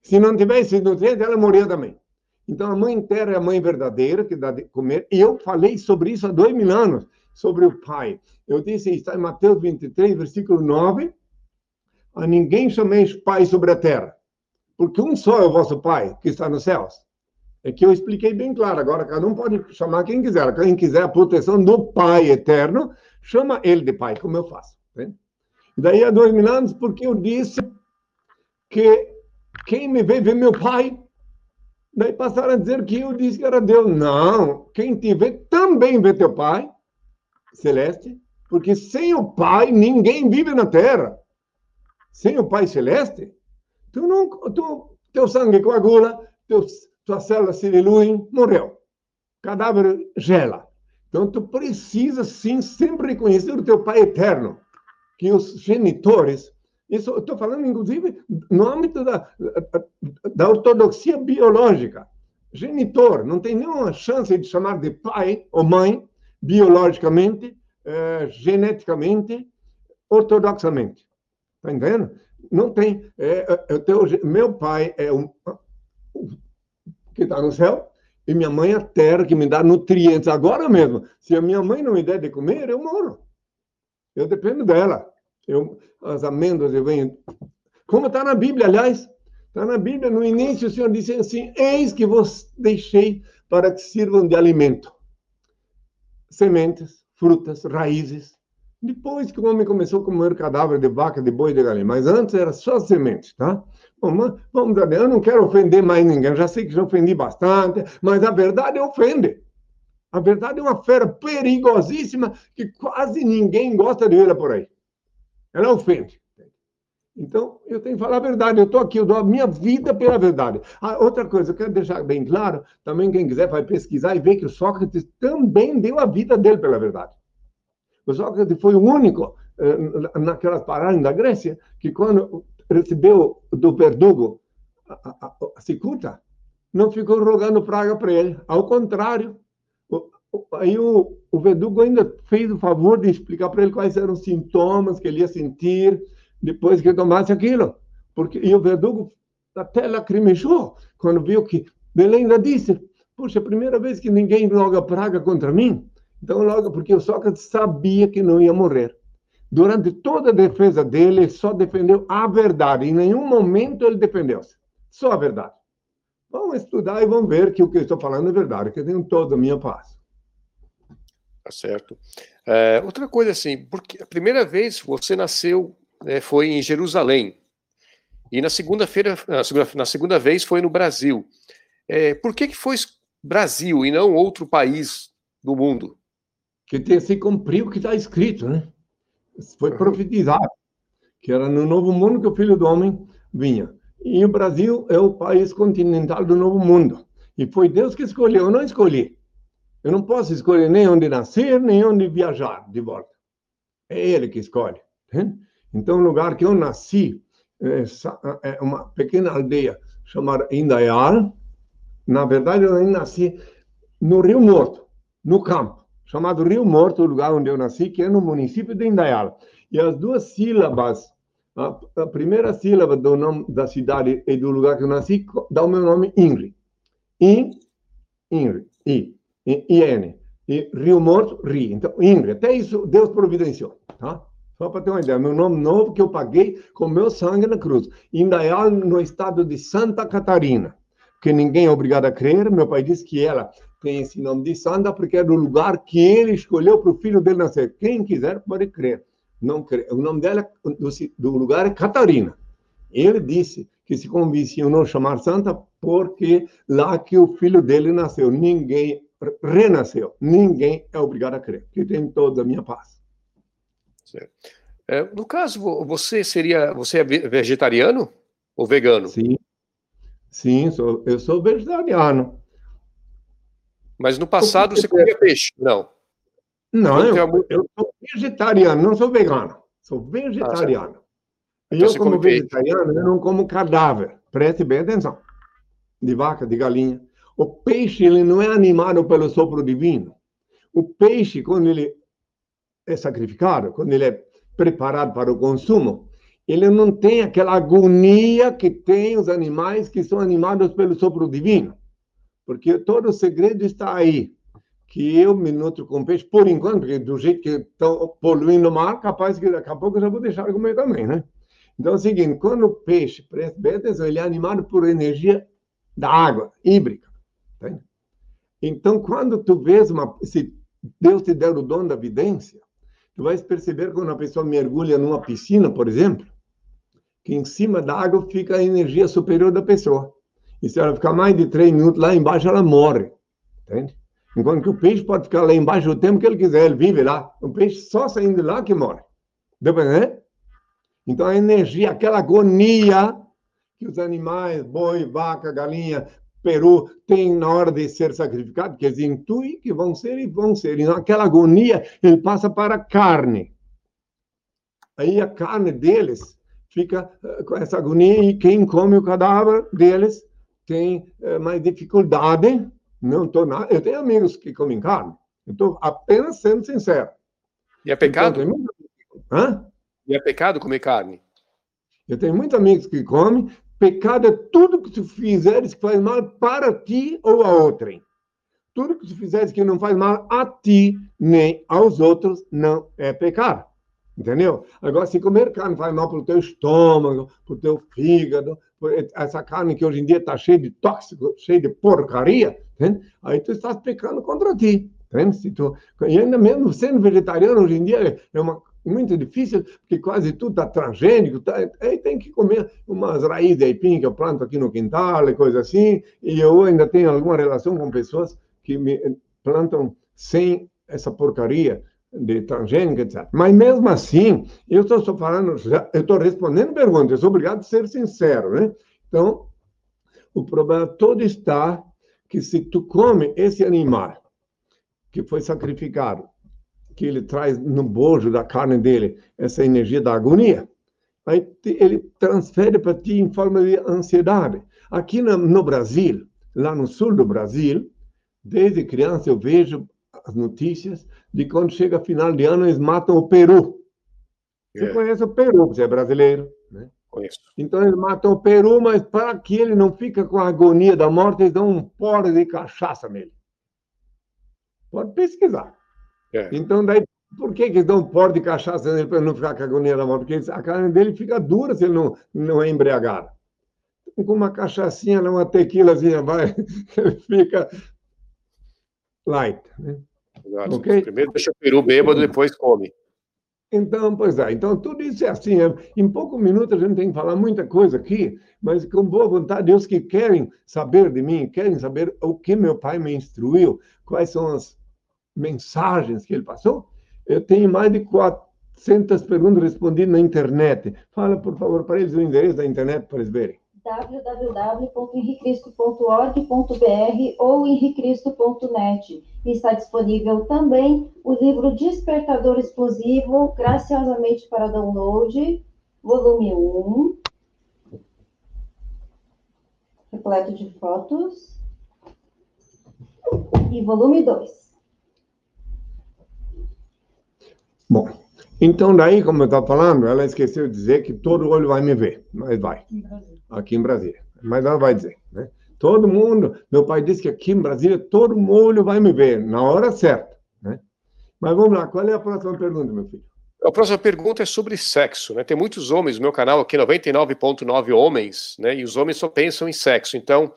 Se não tivesse nutrientes, ela morria também. Então, a mãe terra é a mãe verdadeira que dá de comer. E eu falei sobre isso há dois mil anos, sobre o pai. Eu disse, está em Mateus 23, versículo 9, a ninguém chameis pai sobre a terra, porque um só é o vosso pai, que está nos céus. É que eu expliquei bem claro. Agora, cada um pode chamar quem quiser. Quem quiser a proteção do Pai eterno, chama ele de Pai, como eu faço. Né? Daí, há dois mil anos, porque eu disse que quem me vê, vê meu pai. Daí passaram a dizer que eu disse que era Deus. Não, quem te vê também vê teu pai celeste, porque sem o pai ninguém vive na terra. Sem o pai celeste, tu não, tu, teu sangue coagula, teu, tua célula se dilui, morreu. Cadáver gela. Então tu precisa sim sempre reconhecer o teu pai eterno, que os genitores isso estou falando, inclusive, no âmbito da, da ortodoxia biológica. Genitor, não tem nenhuma chance de chamar de pai ou mãe, biologicamente, eh, geneticamente, ortodoxamente. Está entendendo? Não tem. É, meu pai é um que está no céu e minha mãe a terra que me dá nutrientes. Agora mesmo, se a minha mãe não me der de comer, eu moro. Eu dependo dela. Eu, as amêndoas eu venho. Como está na Bíblia, aliás. Está na Bíblia, no início o Senhor disse assim: Eis que vos deixei para que sirvam de alimento. Sementes, frutas, raízes. Depois que o homem começou a comer cadáver de vaca, de boi, de galinha, mas antes era só sementes, tá? Vamos, vamos, eu não quero ofender mais ninguém, já sei que já ofendi bastante, mas a verdade ofende. A verdade é uma fera perigosíssima que quase ninguém gosta de ver por aí. Ela ofende. Então, eu tenho que falar a verdade. Eu estou aqui, eu dou a minha vida pela verdade. Ah, outra coisa, eu quero deixar bem claro, também quem quiser vai pesquisar e ver que o Sócrates também deu a vida dele pela verdade. O Sócrates foi o único, eh, naquelas paragens da Grécia, que quando recebeu do verdugo a, a, a cicuta, não ficou rogando praga para ele. Ao contrário, aí o, o verdugo ainda fez o favor de explicar para ele quais eram os sintomas que ele ia sentir depois que tomasse aquilo. Porque, e o verdugo até lacrimejou quando viu que. Ele ainda disse: Puxa, é a primeira vez que ninguém loga praga contra mim. Então, logo, porque o Sócrates sabia que não ia morrer. Durante toda a defesa dele, ele só defendeu a verdade. Em nenhum momento ele defendeu-se. Só a verdade. Vamos estudar e vamos ver que o que eu estou falando é verdade, que eu tenho toda a minha paz. Tá certo. É, outra coisa assim, porque a primeira vez você nasceu é, foi em Jerusalém e na segunda-feira, na segunda, na segunda vez foi no Brasil. É, por que que foi Brasil e não outro país do mundo? Que tem se cumprir o que está escrito, né? Foi profetizado que era no Novo Mundo que o Filho do Homem vinha. E o Brasil é o país continental do Novo Mundo. E foi Deus que escolheu, eu não escolhi. Eu não posso escolher nem onde nascer, nem onde viajar de volta. É Ele que escolhe. Então, o lugar que eu nasci é, é uma pequena aldeia chamada Indaial. Na verdade, eu nasci no Rio Morto, no campo, chamado Rio Morto, o lugar onde eu nasci, que é no município de Indaial. E as duas sílabas, a, primeira sílaba do nome da cidade e do lugar que eu nasci, dá o meu nome Ingrid. In, Ingrid, I. IN. E Rio Morto, Ri. Então, Ingrid. Até isso Deus providenciou. Tá? Só para ter uma ideia. Meu nome novo que eu paguei com meu sangue na cruz. Indaial, no estado de Santa Catarina. Que ninguém é obrigado a crer. Meu pai disse que ela tem esse nome de Santa porque é do lugar que ele escolheu para o filho dele nascer. Quem quiser pode crer. Não crer. O nome dela, do, do lugar, é Catarina. Ele disse que se convenciam não chamar Santa porque lá que o filho dele nasceu. Ninguém renasceu. Ninguém é obrigado a crer, que tem toda a minha paz. É, no caso, você seria, você é vegetariano ou vegano? Sim, sim, sou, eu sou vegetariano. Mas no passado você comia peixe? Não. Não, eu, eu, sou vegetariano, não sou vegano. Sou vegetariano. Ah, e então eu, como vegetariano, eu não como cadáver. Preste bem atenção. De vaca, de galinha. O peixe ele não é animado pelo sopro divino. O peixe, quando ele é sacrificado, quando ele é preparado para o consumo, ele não tem aquela agonia que tem os animais que são animados pelo sopro divino. Porque todo o segredo está aí. Que eu me nutro com peixe, por enquanto, porque do jeito que estão poluindo o mar, capaz que daqui a pouco eu já vou deixar de comer também, né? Então é o seguinte, quando o peixe, presta atenção, ele é animado por energia da água, híbrica. Tá? Então, quando tu vês uma. Se Deus te der o dom da vidência, tu vais perceber quando a pessoa mergulha numa piscina, por exemplo, que em cima da água fica a energia superior da pessoa. E se ela ficar mais de três minutos lá embaixo, ela morre. Entende? Enquanto que o peixe pode ficar lá embaixo o tempo que ele quiser, ele vive lá. O peixe só saindo de lá que morre. Deu para Então a energia, aquela agonia que os animais, boi, vaca, galinha, peru tem na hora de ser sacrificado, que eles intuem que vão ser e vão ser. E naquela agonia, ele passa para a carne. Aí a carne deles fica eh, com essa agonia e quem come o cadáver deles tem eh, mais dificuldade. Não tô na... Eu tenho amigos que comem carne. Eu estou apenas sendo sincero. E é pecado? Então, Hã? E é pecado comer carne? Eu tenho muitos amigos que comem, Pecado é tudo que tu fizeres que faz mal para ti ou a outrem. Tudo que tu fizeres que não faz mal a ti nem aos outros não é pecado. Entendeu? Agora, se comer carne faz mal para o teu estômago, para o teu fígado, essa carne que hoje em dia está cheia de tóxico, cheia de porcaria, aí tu estás pecando contra ti. Né? Se tu, e ainda mesmo sendo vegetariano hoje em dia é uma, muito difícil, porque quase tudo está transgênico, tá, aí tem que comer umas raízes de aipim que eu planto aqui no quintal e coisa assim, e eu ainda tenho alguma relação com pessoas que me plantam sem essa porcaria de transgênica, etc. Mas mesmo assim, eu estou falando, eu estou respondendo perguntas, obrigado a ser sincero, né? Então, o problema todo está que se tu come esse animal que foi sacrificado, que ele traz no bojo da carne dele essa energia da agonia, aí ele transfere para ti em forma de ansiedade. Aqui no, no Brasil, lá no sul do Brasil, desde criança eu vejo as notícias de quando chega final de ano eles matam o peru. Você é. conhece o peru, você é brasileiro, né? Conheço. Então eles matam o peru, mas para que ele não fique com a agonia da morte, eles dão um poro de cachaça nele. Pode pesquisar. É. Então, daí, por que, que eles dão um poro de cachaça nele para não ficar com a agonia da morte? Porque a carne dele fica dura se ele não, não é embriagado. Com uma cachaçinha, uma tequilazinha, vai, fica light. Né? Okay? Primeiro deixa o peru bêbado, depois come. Então, pois é. Então, tudo isso é assim. É, em poucos minutos a gente tem que falar muita coisa aqui, mas com boa vontade, os que querem saber de mim, querem saber o que meu pai me instruiu, quais são as mensagens que ele passou, eu tenho mais de 400 perguntas respondidas na internet. Fala, por favor, para eles o endereço da internet para eles verem www.henricristo.org.br ou henricristo.net. Está disponível também o livro Despertador Explosivo, graciosamente para download, volume 1, repleto de fotos, e volume 2. Bom, então daí, como eu estava falando, ela esqueceu de dizer que todo olho vai me ver, mas vai aqui em Brasília. Mas ela vai dizer, né? Todo mundo, meu pai disse que aqui em Brasília todo mundo vai me ver na hora certa, né? Mas vamos lá, qual é a próxima pergunta, meu filho? A próxima pergunta é sobre sexo, né? Tem muitos homens meu canal aqui, 99.9 homens, né? E os homens só pensam em sexo. Então,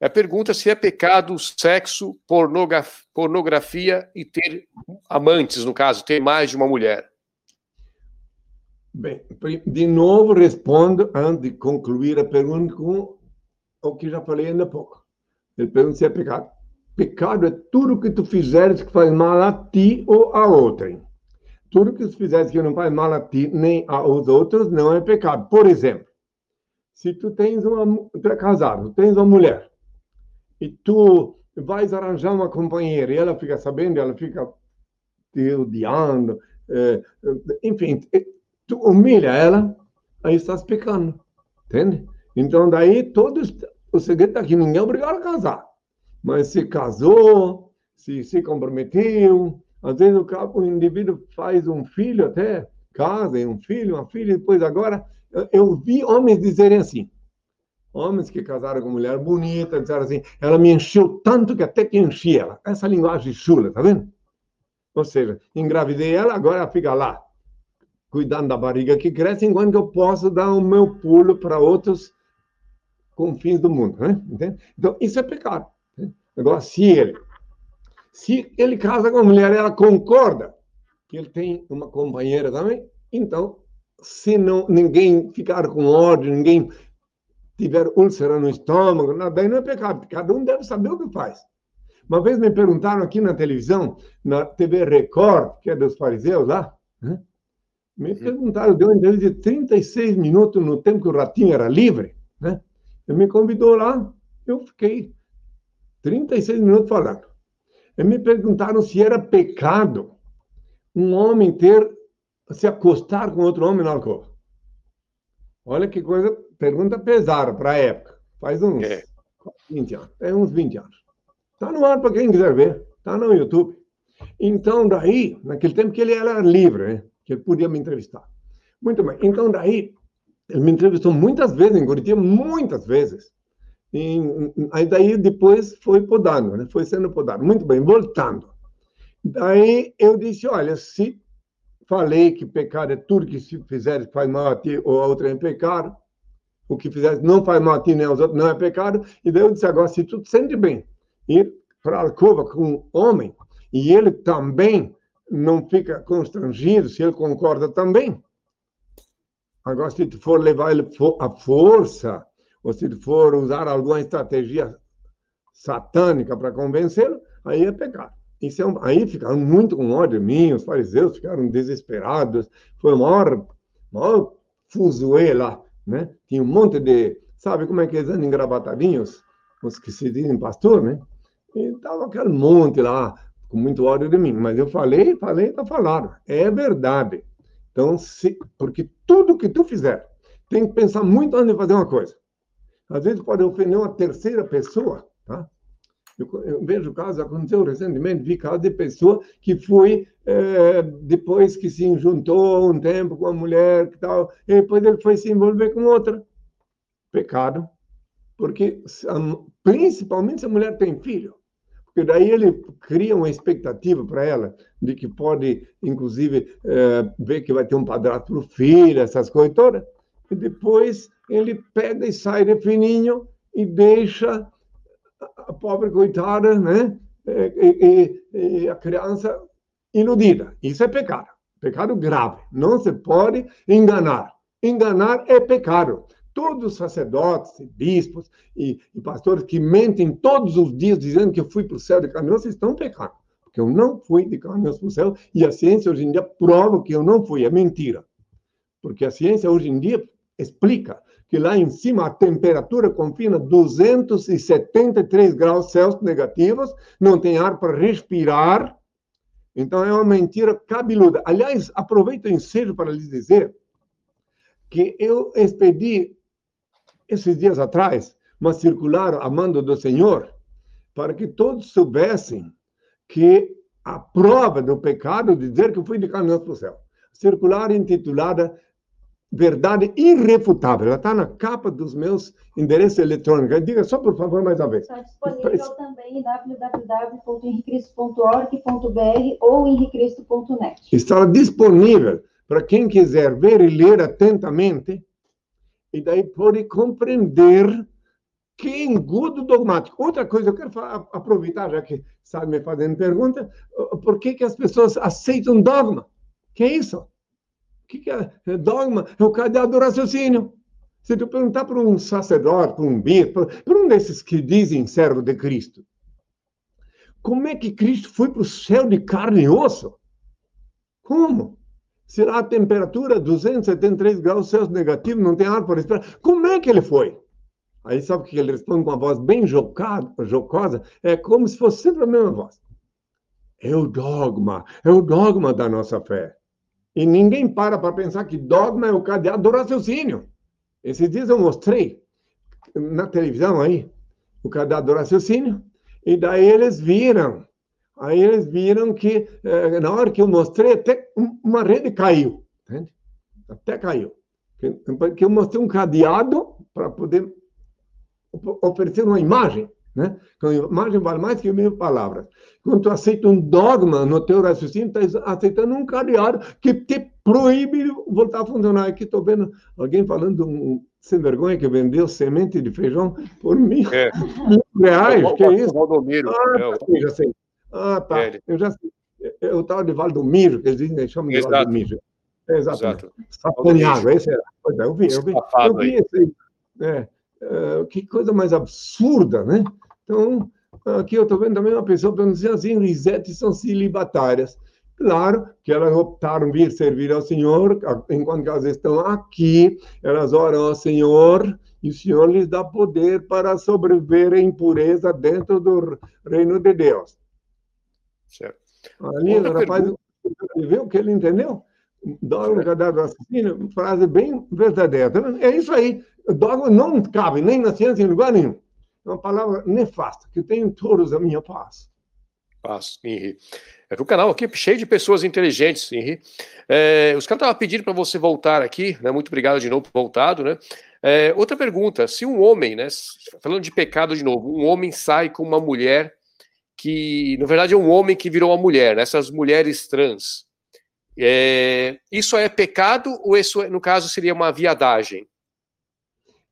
a pergunta é se é pecado sexo, pornografia e ter amantes, no caso, ter mais de uma mulher. Bem, de novo respondo, antes de concluir a pergunta, com o que já falei ainda há pouco. Ele pergunta se é pecado. Pecado é tudo que tu fizeres que faz mal a ti ou a outrem. Tudo que tu fizeres que não faz mal a ti nem aos outros não é pecado. Por exemplo, se tu tens uma, tu é casado, tens uma mulher e tu vais arranjar uma companheira e ela fica sabendo, ela fica te odiando, é, enfim, tu humilha ela, aí estás pecando. Entende? Então, daí, todos, o segredo é que ninguém é obrigado a casar. Mas se casou, se se comprometeu, às vezes o, o indivíduo faz um filho até, casa, um filho, uma filha, depois agora, eu, eu vi homens dizerem assim, homens que casaram com mulher bonita, disseram assim, ela me encheu tanto que até que enchi ela. Essa linguagem chula, tá vendo? Ou seja, engravidei ela, agora ela fica lá, cuidando da barriga que cresce, enquanto eu posso dar o meu pulo para outros confins do mundo. Né? Então, isso é pecado. Né? Agora, se ele, se ele casa com uma mulher ela concorda que ele tem uma companheira também, então, se não, ninguém ficar com ódio, ninguém tiver úlcera no estômago, daí não é pecado. Cada um deve saber o que faz. Uma vez me perguntaram aqui na televisão, na TV Record, que é dos fariseus lá, né? Me perguntaram, deu uma entrevista de 36 minutos no tempo que o Ratinho era livre, né? Ele me convidou lá, eu fiquei 36 minutos falando. E me perguntaram se era pecado um homem ter se acostar com outro homem na alcool. Olha que coisa, pergunta pesada para a época. Faz uns é. 20 anos. É uns 20 anos. Está no ar para quem quiser ver. Está no YouTube. Então, daí, naquele tempo que ele era livre, né? Que ele podia me entrevistar. Muito bem. Então, daí, ele me entrevistou muitas vezes em Curitiba, muitas vezes. E aí, daí, depois foi podando, né? Foi sendo podado. Muito bem, voltando. Daí, eu disse, olha, se falei que pecado é tudo que se fizer faz mal a ti ou a outra é pecado, o que fizesse não faz mal a ti nem aos outros, não é pecado. E Deus disse agora, se tu te sente bem ir para a alcova com um homem, e ele também não fica constrangido, se ele concorda também. Agora, se tu for levar ele à força, ou se tu for usar alguma estratégia satânica para convencê-lo, aí é pecado. Isso é um, aí ficaram muito com ódio de mim, os fariseus ficaram desesperados, foi o maior, maior fuzuê lá, né? Tinha um monte de, sabe como é que eles andam engravatadinhos, os que se dizem pastor, né? E tava aquele monte lá, com muito ódio de mim, mas eu falei, falei, tá falado, é verdade. Então, se, porque tudo que tu fizer, tem que pensar muito antes de fazer uma coisa. Às vezes pode ofender uma terceira pessoa, tá? Eu, eu vejo casos, aconteceu recentemente, vi casos de pessoa que foi, é, depois que se juntou um tempo com uma mulher e tal, e depois ele foi se envolver com outra. Pecado. Porque, principalmente se a mulher tem filho. Porque daí ele cria uma expectativa para ela de que pode, inclusive, é, ver que vai ter um padrasto para o filho, essas coisas todas. E depois ele pega e sai de fininho e deixa a pobre coitada, né? E, e, e, a criança iludida. Isso é pecado. Pecado grave. Não se pode enganar. Enganar é pecado. Todos os sacerdotes, bispos e, e pastores que mentem todos os dias dizendo que eu fui para o céu de caminhão, estão pecando. Porque eu não fui de caminhão para o céu e a ciência hoje em dia prova que eu não fui. É mentira. Porque a ciência hoje em dia explica que lá em cima a temperatura confina 273 graus Celsius negativos, não tem ar para respirar. Então é uma mentira cabeluda. Aliás, aproveito o ensejo para lhes dizer que eu expedi esses dias atrás uma circular a mando do Senhor para que todos soubessem que a prova do pecado de dizer que eu fui de caminhão para o céu. Circular intitulada verdade irrefutável. Ela está na capa dos meus endereços eletrônicos. Diga só, por favor, mais uma vez. Está disponível também em www.henricristo.org.br ou henricristo.net. Está disponível para quem quiser ver e ler atentamente, e daí pode compreender que engudo dogmático. Outra coisa, eu quero aproveitar, já que está me fazendo pergunta, por que, que as pessoas aceitam dogma? Que é isso? que, que é? é dogma? É o cadeado do raciocínio. Se tu perguntar para um sacerdote, para um bispo, para um desses que dizem servo de Cristo, como é que Cristo foi para o céu de carne e osso? Como? Se lá a temperatura 273 graus Celsius negativo, não tem ar para respirar, como é que ele foi? Aí sabe o que ele responde com uma voz bem jocada, jocosa? É como se fosse sempre a mesma voz. É o dogma, é o dogma da nossa fé. E ninguém para para pensar que dogma é o cadeado do raciocínio. Esses dias eu mostrei na televisão aí o cadeado do raciocínio, e daí eles viram. Aí eles viram que, eh, na hora que eu mostrei, até uma rede caiu. Entende? Até caiu. Porque eu mostrei um cadeado para poder oferecer uma imagem. Né? Então, imagem vale mais que mil palavras. Quando tu aceita um dogma no teu raciocínio, está aceitando um cadeado que te proíbe de voltar a funcionar. Aqui estou vendo alguém falando um sem vergonha que vendeu semente de feijão por mil, é. mil reais. Que é isso? Valdomiro. Ah, já sei. Ah, tá. É, eu já sei. É o tal de Valdomiro, que eles dizem, chamam de Exato. Valdomiro. É, exatamente. Exato. Sapaneado, esse era. Pois é, eu vi, eu vi. Eu vi esse. É, é, que coisa mais absurda, né? Então, aqui eu estou vendo também uma pessoa perguntando assim, Risete são celibatárias. Claro que elas optaram vir servir ao Senhor, enquanto elas estão aqui, elas oram ao Senhor, e o Senhor lhes dá poder para sobreviver em pureza dentro do reino de Deus. Certo. Ali, o rapaz viu que ele entendeu? Dogma cadáver assassino, frase bem verdadeira. É isso aí. Dogma não cabe nem na ciência em lugar nenhum. É uma palavra nefasta, que tem todos a minha paz. Paz, Henri. É um canal aqui cheio de pessoas inteligentes, Henri. É, os caras estavam pedindo para você voltar aqui, né? Muito obrigado de novo por voltado, né? É, outra pergunta: se um homem, né? Falando de pecado de novo, um homem sai com uma mulher que, na verdade, é um homem que virou uma mulher, né, essas mulheres trans. É, isso é pecado ou isso, no caso, seria uma viadagem?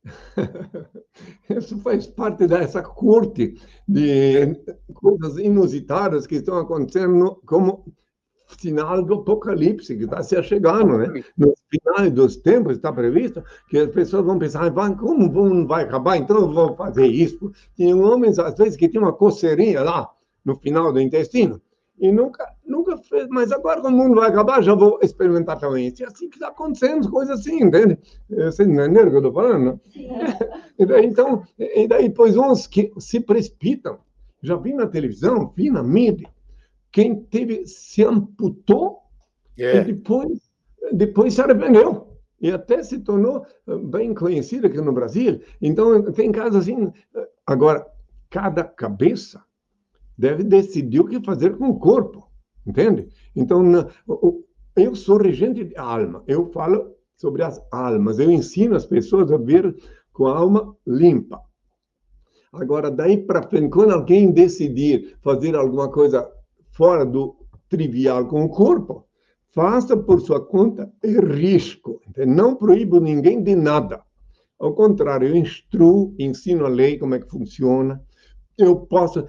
Isso faz parte dessa corte de coisas inusitadas que estão acontecendo como sinal do apocalipse que está se chegando, né? No final dos tempos está previsto que as pessoas vão pensar, como não vai acabar, então eu vou fazer isso. Tem homens, às vezes, que tem uma coceirinha lá no final do intestino e nunca, nunca fez, mas agora quando o mundo vai acabar, já vou experimentar também isso. É assim que está acontecendo, coisas assim, entende? Você entendeu o que eu estou falando? E daí, então, e daí depois uns que se precipitam. Já vi na televisão, vi na mídia, quem teve, se amputou yeah. e depois, depois se arrependeu. E até se tornou eh, bem conhecido aqui no Brasil. Então, tem casos assim. Eh, agora, cada cabeça deve decidir o que fazer com o corpo, entende? Então, eu sou regente de alma, eu falo sobre as almas, eu ensino as pessoas a ver com a alma limpa. Agora, daí para frente, quando alguém decidir fazer alguma coisa fora do trivial com o corpo, faça por sua conta e risco. Entende? Não proíbo ninguém de nada. Ao contrário, eu instruo, ensino a lei, como é que funciona, eu posso.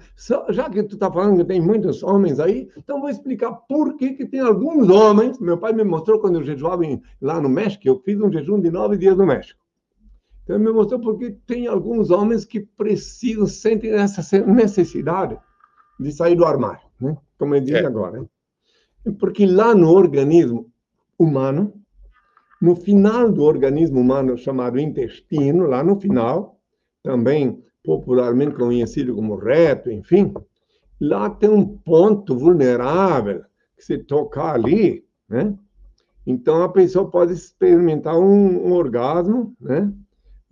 Já que tu está falando que tem muitos homens aí, então vou explicar por que, que tem alguns homens. Meu pai me mostrou quando eu jejuava lá no México, eu fiz um jejum de nove dias no México. Então, ele me mostrou porque tem alguns homens que precisam, sentem essa necessidade de sair do armário, né? como eu disse é. agora. Né? Porque lá no organismo humano, no final do organismo humano chamado intestino, lá no final, também popularmente conhecido como reto, enfim, lá tem um ponto vulnerável que se tocar ali, né? Então a pessoa pode experimentar um, um orgasmo, né?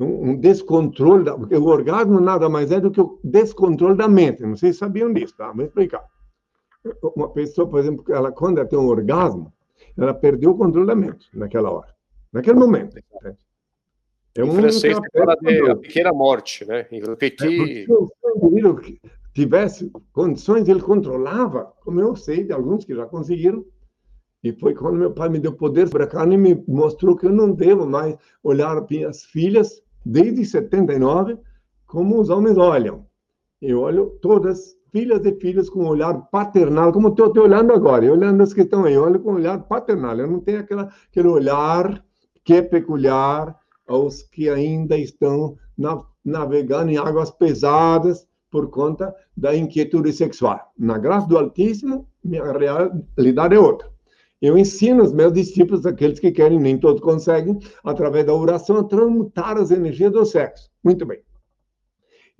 Um, um descontrole, da, porque o orgasmo nada mais é do que o descontrole da mente. Não sei se sabiam disso, tá? Vou explicar. Uma pessoa, por exemplo, ela quando ela tem um orgasmo, ela perdeu o controle da mente naquela hora, naquele momento. Né? É em francês fala de a pequena morte, né? Em petit... É, tivesse condições, ele controlava, como eu sei de alguns que já conseguiram. E foi quando meu pai me deu poder para cá e me mostrou que eu não devo mais olhar minhas filhas, desde 79, como os homens olham. Eu olho todas, filhas e filhos, com um olhar paternal, como estou te olhando agora, eu olhando as que estão aí, eu olho com um olhar paternal. Eu não tenho aquela, aquele olhar que é peculiar, aos que ainda estão navegando em águas pesadas por conta da inquietude sexual. Na graça do Altíssimo, minha realidade é outra. Eu ensino os meus discípulos, aqueles que querem, nem todos conseguem, através da oração, a transmutar as energias do sexo. Muito bem.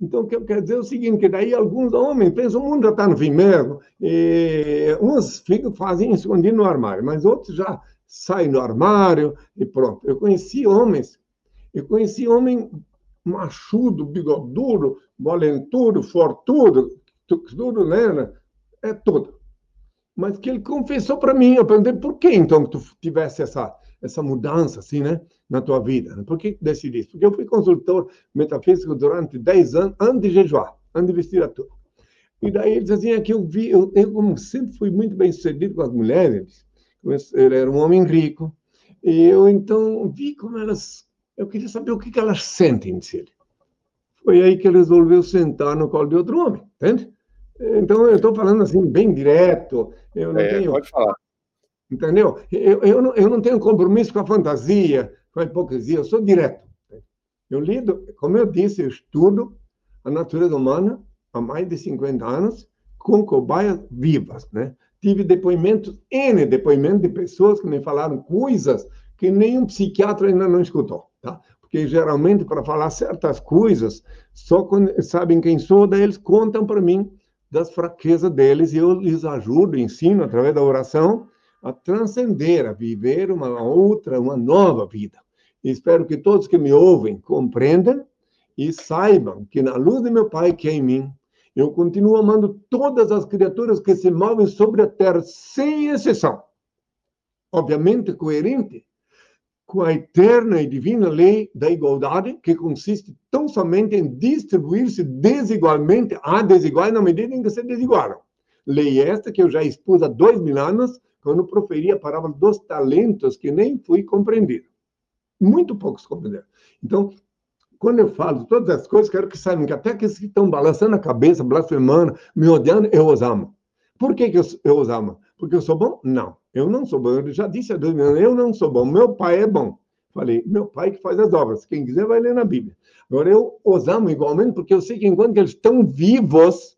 Então, o que eu quero dizer é o seguinte, que daí alguns homens pensam, o mundo já está no fim mesmo, e uns ficam, fazem escondido no armário, mas outros já saem do armário e pronto. Eu conheci homens eu conheci homem machudo, bigodudo, valentudo, fortudo, tudo, né? É tudo. Mas que ele confessou para mim, eu perguntei, por que então que tu tivesse essa, essa mudança assim, né? Na tua vida? Por que decidiste? Porque eu fui consultor metafísico durante 10 anos, antes de jejuar, antes de vestir a tua. E daí ele dizia assim, é que eu vi, eu, eu como sempre fui muito bem sucedido com as mulheres, ele era um homem rico, e eu então vi como elas eu queria saber o que, que elas sentem, disse ele. Foi aí que ele resolveu sentar no colo de outro homem, entende? Então, eu estou falando assim, bem direto. Eu não é, tenho. Pode falar. Entendeu? Eu, eu, não, eu não tenho compromisso com a fantasia, com a hipocrisia, eu sou direto. Eu lido, como eu disse, eu estudo a natureza humana há mais de 50 anos com cobaias vivas, né? Tive depoimentos, N depoimentos de pessoas que me falaram coisas que nenhum psiquiatra ainda não escutou tá? Porque geralmente para falar certas coisas, só quando sabem quem sou, daí eles contam para mim das fraquezas deles e eu lhes ajudo, ensino através da oração a transcender, a viver uma outra, uma nova vida. Espero que todos que me ouvem compreendam e saibam que na luz de meu Pai que é em mim, eu continuo amando todas as criaturas que se movem sobre a terra, sem exceção. Obviamente coerente com a eterna e divina lei da igualdade, que consiste tão somente em distribuir-se desigualmente a desiguais na medida em que se desigualam. Lei esta que eu já expus há dois mil anos, quando proferi a palavra dos talentos, que nem fui compreendido. Muito poucos compreenderam. Então, quando eu falo todas as coisas, quero que saibam que até aqueles que estão balançando a cabeça, blasfemando, me odiando, eu os amo. Por que, que eu, eu os amo? Porque eu sou bom? Não, eu não sou bom. Eu já disse mil anos, eu não sou bom. Meu pai é bom. Falei, meu pai que faz as obras. Quem quiser vai ler na Bíblia. Agora, eu os amo igualmente, porque eu sei que enquanto eles estão vivos,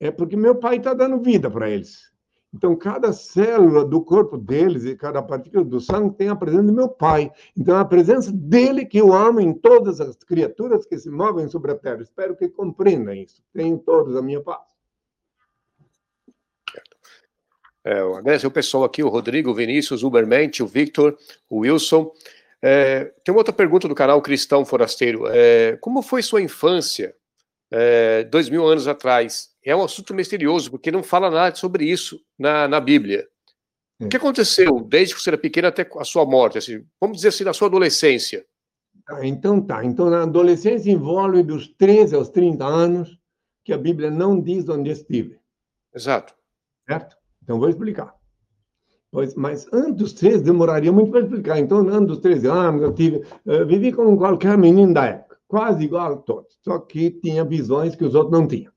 é porque meu pai está dando vida para eles. Então, cada célula do corpo deles e cada partícula do sangue tem a presença do meu Pai. Então, a presença dele que eu amo em todas as criaturas que se movem sobre a terra. Espero que compreendam isso. Tenham todos a minha paz. É, agradecer o pessoal aqui, o Rodrigo, o Vinícius, o Ubermente, o Victor, o Wilson. É, tem uma outra pergunta do canal Cristão Forasteiro. É, como foi sua infância, é, dois mil anos atrás? é um assunto misterioso, porque não fala nada sobre isso na, na Bíblia. O que aconteceu desde que você era pequeno até a sua morte? Assim, vamos dizer assim, na sua adolescência. Ah, então tá. Então, na adolescência envolve dos 13 aos 30 anos, que a Bíblia não diz onde estive. Exato. Certo? Então, vou explicar. Pois, mas antes dos 13, demoraria muito para explicar. Então, antes dos 13 anos, eu tive, eu vivi como qualquer menino da época, quase igual a todos. Só que tinha visões que os outros não tinham.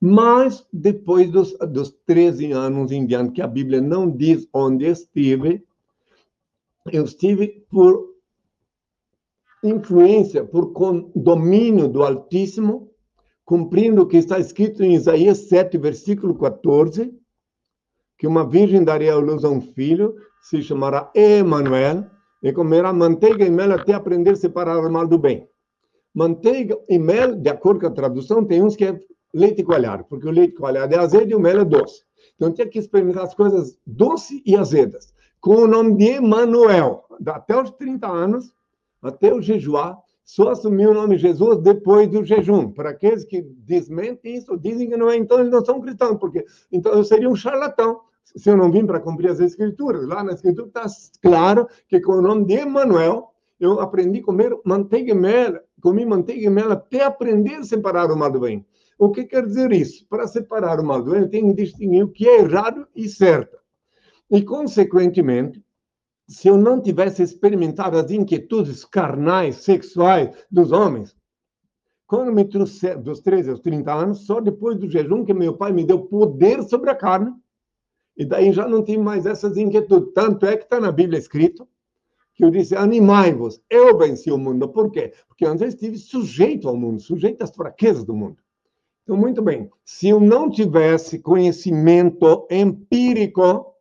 Mas, depois dos, dos 13 anos em diante, que a Bíblia não diz onde estive, eu estive por influência, por domínio do Altíssimo, cumprindo o que está escrito em Isaías 7, versículo 14, que uma virgem daria à luz a um filho, se chamará Emanuel, e comerá manteiga e mel até aprender a separar o mal do bem. Manteiga e mel, de acordo com a tradução, tem uns que é leite coalhado, porque o leite coalhado é azedo e o mel é doce. Então tinha que experimentar as coisas doces e azedas. Com o nome de Emanuel, até os 30 anos, até o jejuar, só assumiu o nome de Jesus depois do jejum. Para aqueles que desmentem isso, dizem que não é, então eles não são cristãos, porque então eu seria um charlatão se eu não vim para cumprir as escrituras. Lá na escritura está claro que com o nome de Emanuel, eu aprendi a comer manteiga e mel, comi manteiga e mel até aprender a separar o mal do bem. O que quer dizer isso? Para separar o mal do bem, eu tenho que distinguir o que é errado e certo. E, consequentemente, se eu não tivesse experimentado as inquietudes carnais, sexuais dos homens, quando me trouxe dos 13 aos 30 anos, só depois do jejum que meu pai me deu poder sobre a carne, e daí já não tive mais essas inquietudes. Tanto é que está na Bíblia escrito que eu disse: animai-vos, eu venci o mundo. Por quê? Porque antes eu estive sujeito ao mundo, sujeito às fraquezas do mundo. Então, muito bem. Se eu não tivesse conhecimento empírico,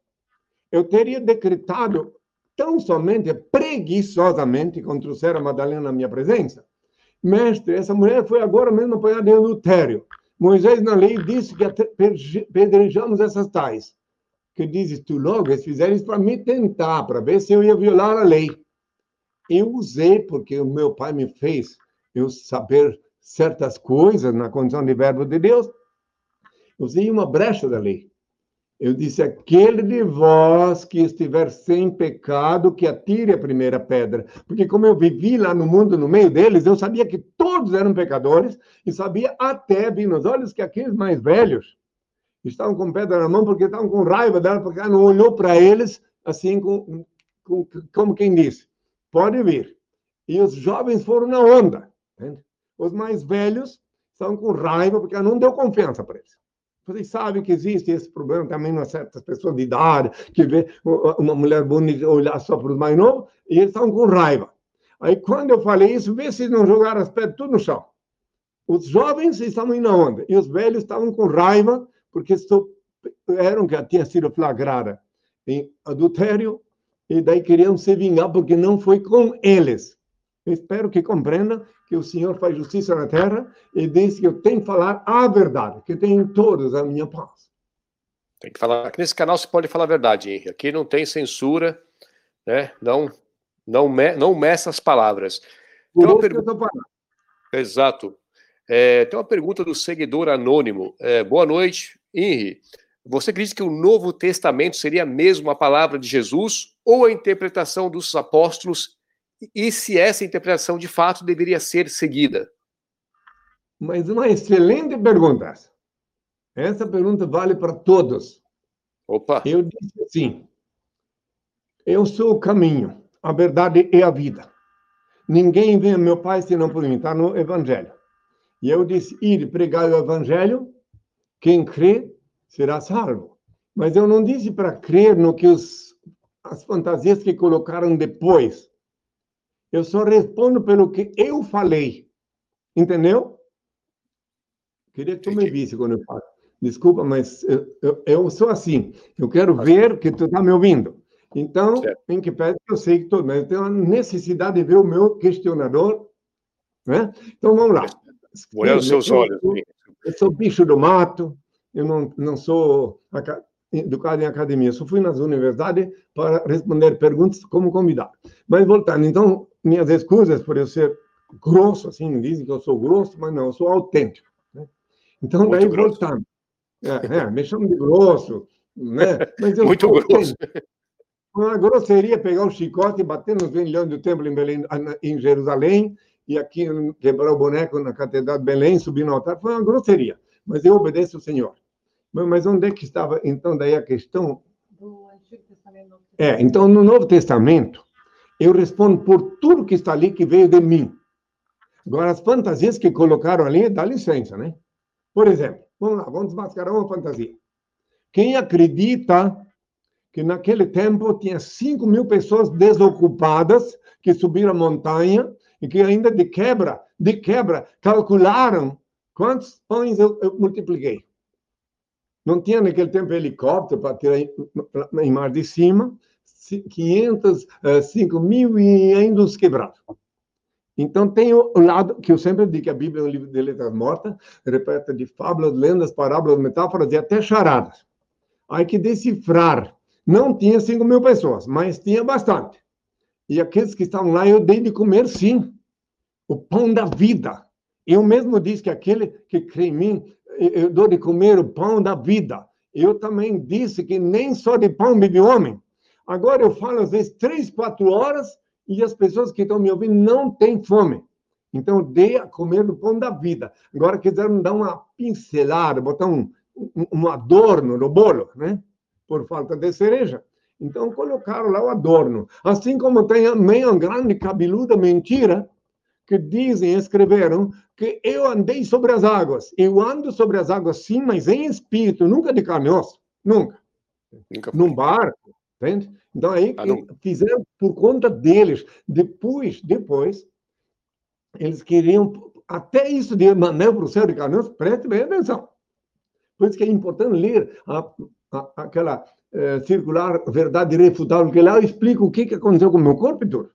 eu teria decretado tão somente, preguiçosamente, contra o Sera Madalena na minha presença. Mestre, essa mulher foi agora mesmo apanhada em adultério. Moisés, na lei, disse que pedrejamos essas tais. Que dizes tu logo? Eles fizeram isso para me tentar, para ver se eu ia violar a lei. Eu usei, porque o meu pai me fez eu saber certas coisas na condição de verbo de Deus, usei uma brecha da lei. Eu disse: aquele de vós que estiver sem pecado, que atire a primeira pedra. Porque, como eu vivi lá no mundo, no meio deles, eu sabia que todos eram pecadores e sabia até, vi nos olhos, que aqueles mais velhos estavam com pedra na mão porque estavam com raiva dela, porque ela não olhou para eles assim, com, com, como quem disse: pode vir. E os jovens foram na onda. Entende? Os mais velhos estão com raiva porque ela não deu confiança para eles. Vocês sabem que existe esse problema também em certas pessoas de idade, que vê uma mulher bonita olhar só para os mais novos, e eles estão com raiva. Aí, quando eu falei isso, vê se não jogaram as pedras tudo no chão. Os jovens estavam indo na onda, e os velhos estavam com raiva, porque eram que tinha sido flagrada em adultério, e daí queriam se vingar, porque não foi com eles. Eu espero que compreendam que o Senhor faz justiça na terra e diz que eu tenho que falar a verdade, que tem todos a minha paz. Tem que falar. Aqui nesse canal você pode falar a verdade, Henrique. Aqui não tem censura, né? Não, não, me, não meça as palavras. Pergunta... Exato. É, tem uma pergunta do seguidor anônimo. É, boa noite, Henri. Você acredita que o Novo Testamento seria mesmo a palavra de Jesus ou a interpretação dos apóstolos e se essa interpretação de fato deveria ser seguida? Mas uma excelente pergunta. Essa pergunta vale para todos. Opa! Eu disse assim: eu sou o caminho, a verdade e a vida. ninguém vem ao meu Pai se não por mim, está no Evangelho. E eu disse, ir pregar o Evangelho, quem crê será salvo. Mas eu não disse para crer no que os, as fantasias que colocaram depois. Eu só respondo pelo que eu falei. Entendeu? Queria que tu me visse quando eu falo. Desculpa, mas eu, eu, eu sou assim. Eu quero ver que tu está me ouvindo. Então, certo. em que pese eu sei que tu, mas eu tenho a necessidade de ver o meu questionador. Né? Então, vamos lá. Olhar os seus olhos. Eu sou bicho do mato, eu não, não sou educado em academia, só fui nas universidades para responder perguntas como convidado. Mas voltando, então, minhas escusas por eu ser grosso, assim, dizem que eu sou grosso, mas não, eu sou autêntico. Né? Então, Muito daí grosso. voltando. É, é, me chamam de grosso, né? Mas eu Muito grosso. Uma grosseria pegar o chicote e bater nos vendilhões do templo em, Belém, em Jerusalém, e aqui quebrar o boneco na Catedral de Belém, subir no altar, foi uma grosseria. Mas eu obedeço o Senhor. Mas onde é que estava, então, daí a questão? Do Antigo Testamento. É, então, no Novo Testamento, eu respondo por tudo que está ali que veio de mim. Agora, as fantasias que colocaram ali, dá licença, né? Por exemplo, vamos lá, vamos desmascarar uma fantasia. Quem acredita que naquele tempo tinha 5 mil pessoas desocupadas que subiram a montanha e que ainda de quebra, de quebra, calcularam quantos pães eu, eu multipliquei. Não tinha naquele tempo helicóptero para tirar em mar de cima, 500, 5 mil e ainda os quebrados. Então, tem o lado que eu sempre digo que a Bíblia é um livro de letras mortas, repete de fábulas, lendas, parábolas, metáforas e até charadas. Há que decifrar. Não tinha 5 mil pessoas, mas tinha bastante. E aqueles que estavam lá, eu dei de comer, sim. O pão da vida. Eu mesmo disse que aquele que crê em mim eu dou de comer o pão da vida. Eu também disse que nem só de pão vive o homem. Agora eu falo às vezes três, quatro horas e as pessoas que estão me ouvindo não têm fome. Então, dê a comer do pão da vida. Agora quiseram dar uma pincelada, botar um, um, um adorno no bolo, né? Por falta de cereja. Então, colocaram lá o adorno. Assim como tem meio grande cabeluda mentira que dizem, escreveram, que eu andei sobre as águas. Eu ando sobre as águas, sim, mas em espírito, nunca de carne e osso. Nunca. nunca Num barco, entende? Então, aí ah, fizeram por conta deles. Depois, depois, eles queriam, até isso de mandar para o céu de carne e osso, preste bem atenção. Por isso que é importante ler a, a, aquela é, circular verdade irrefutável, que lá explica o que, que aconteceu com o meu corpo e tudo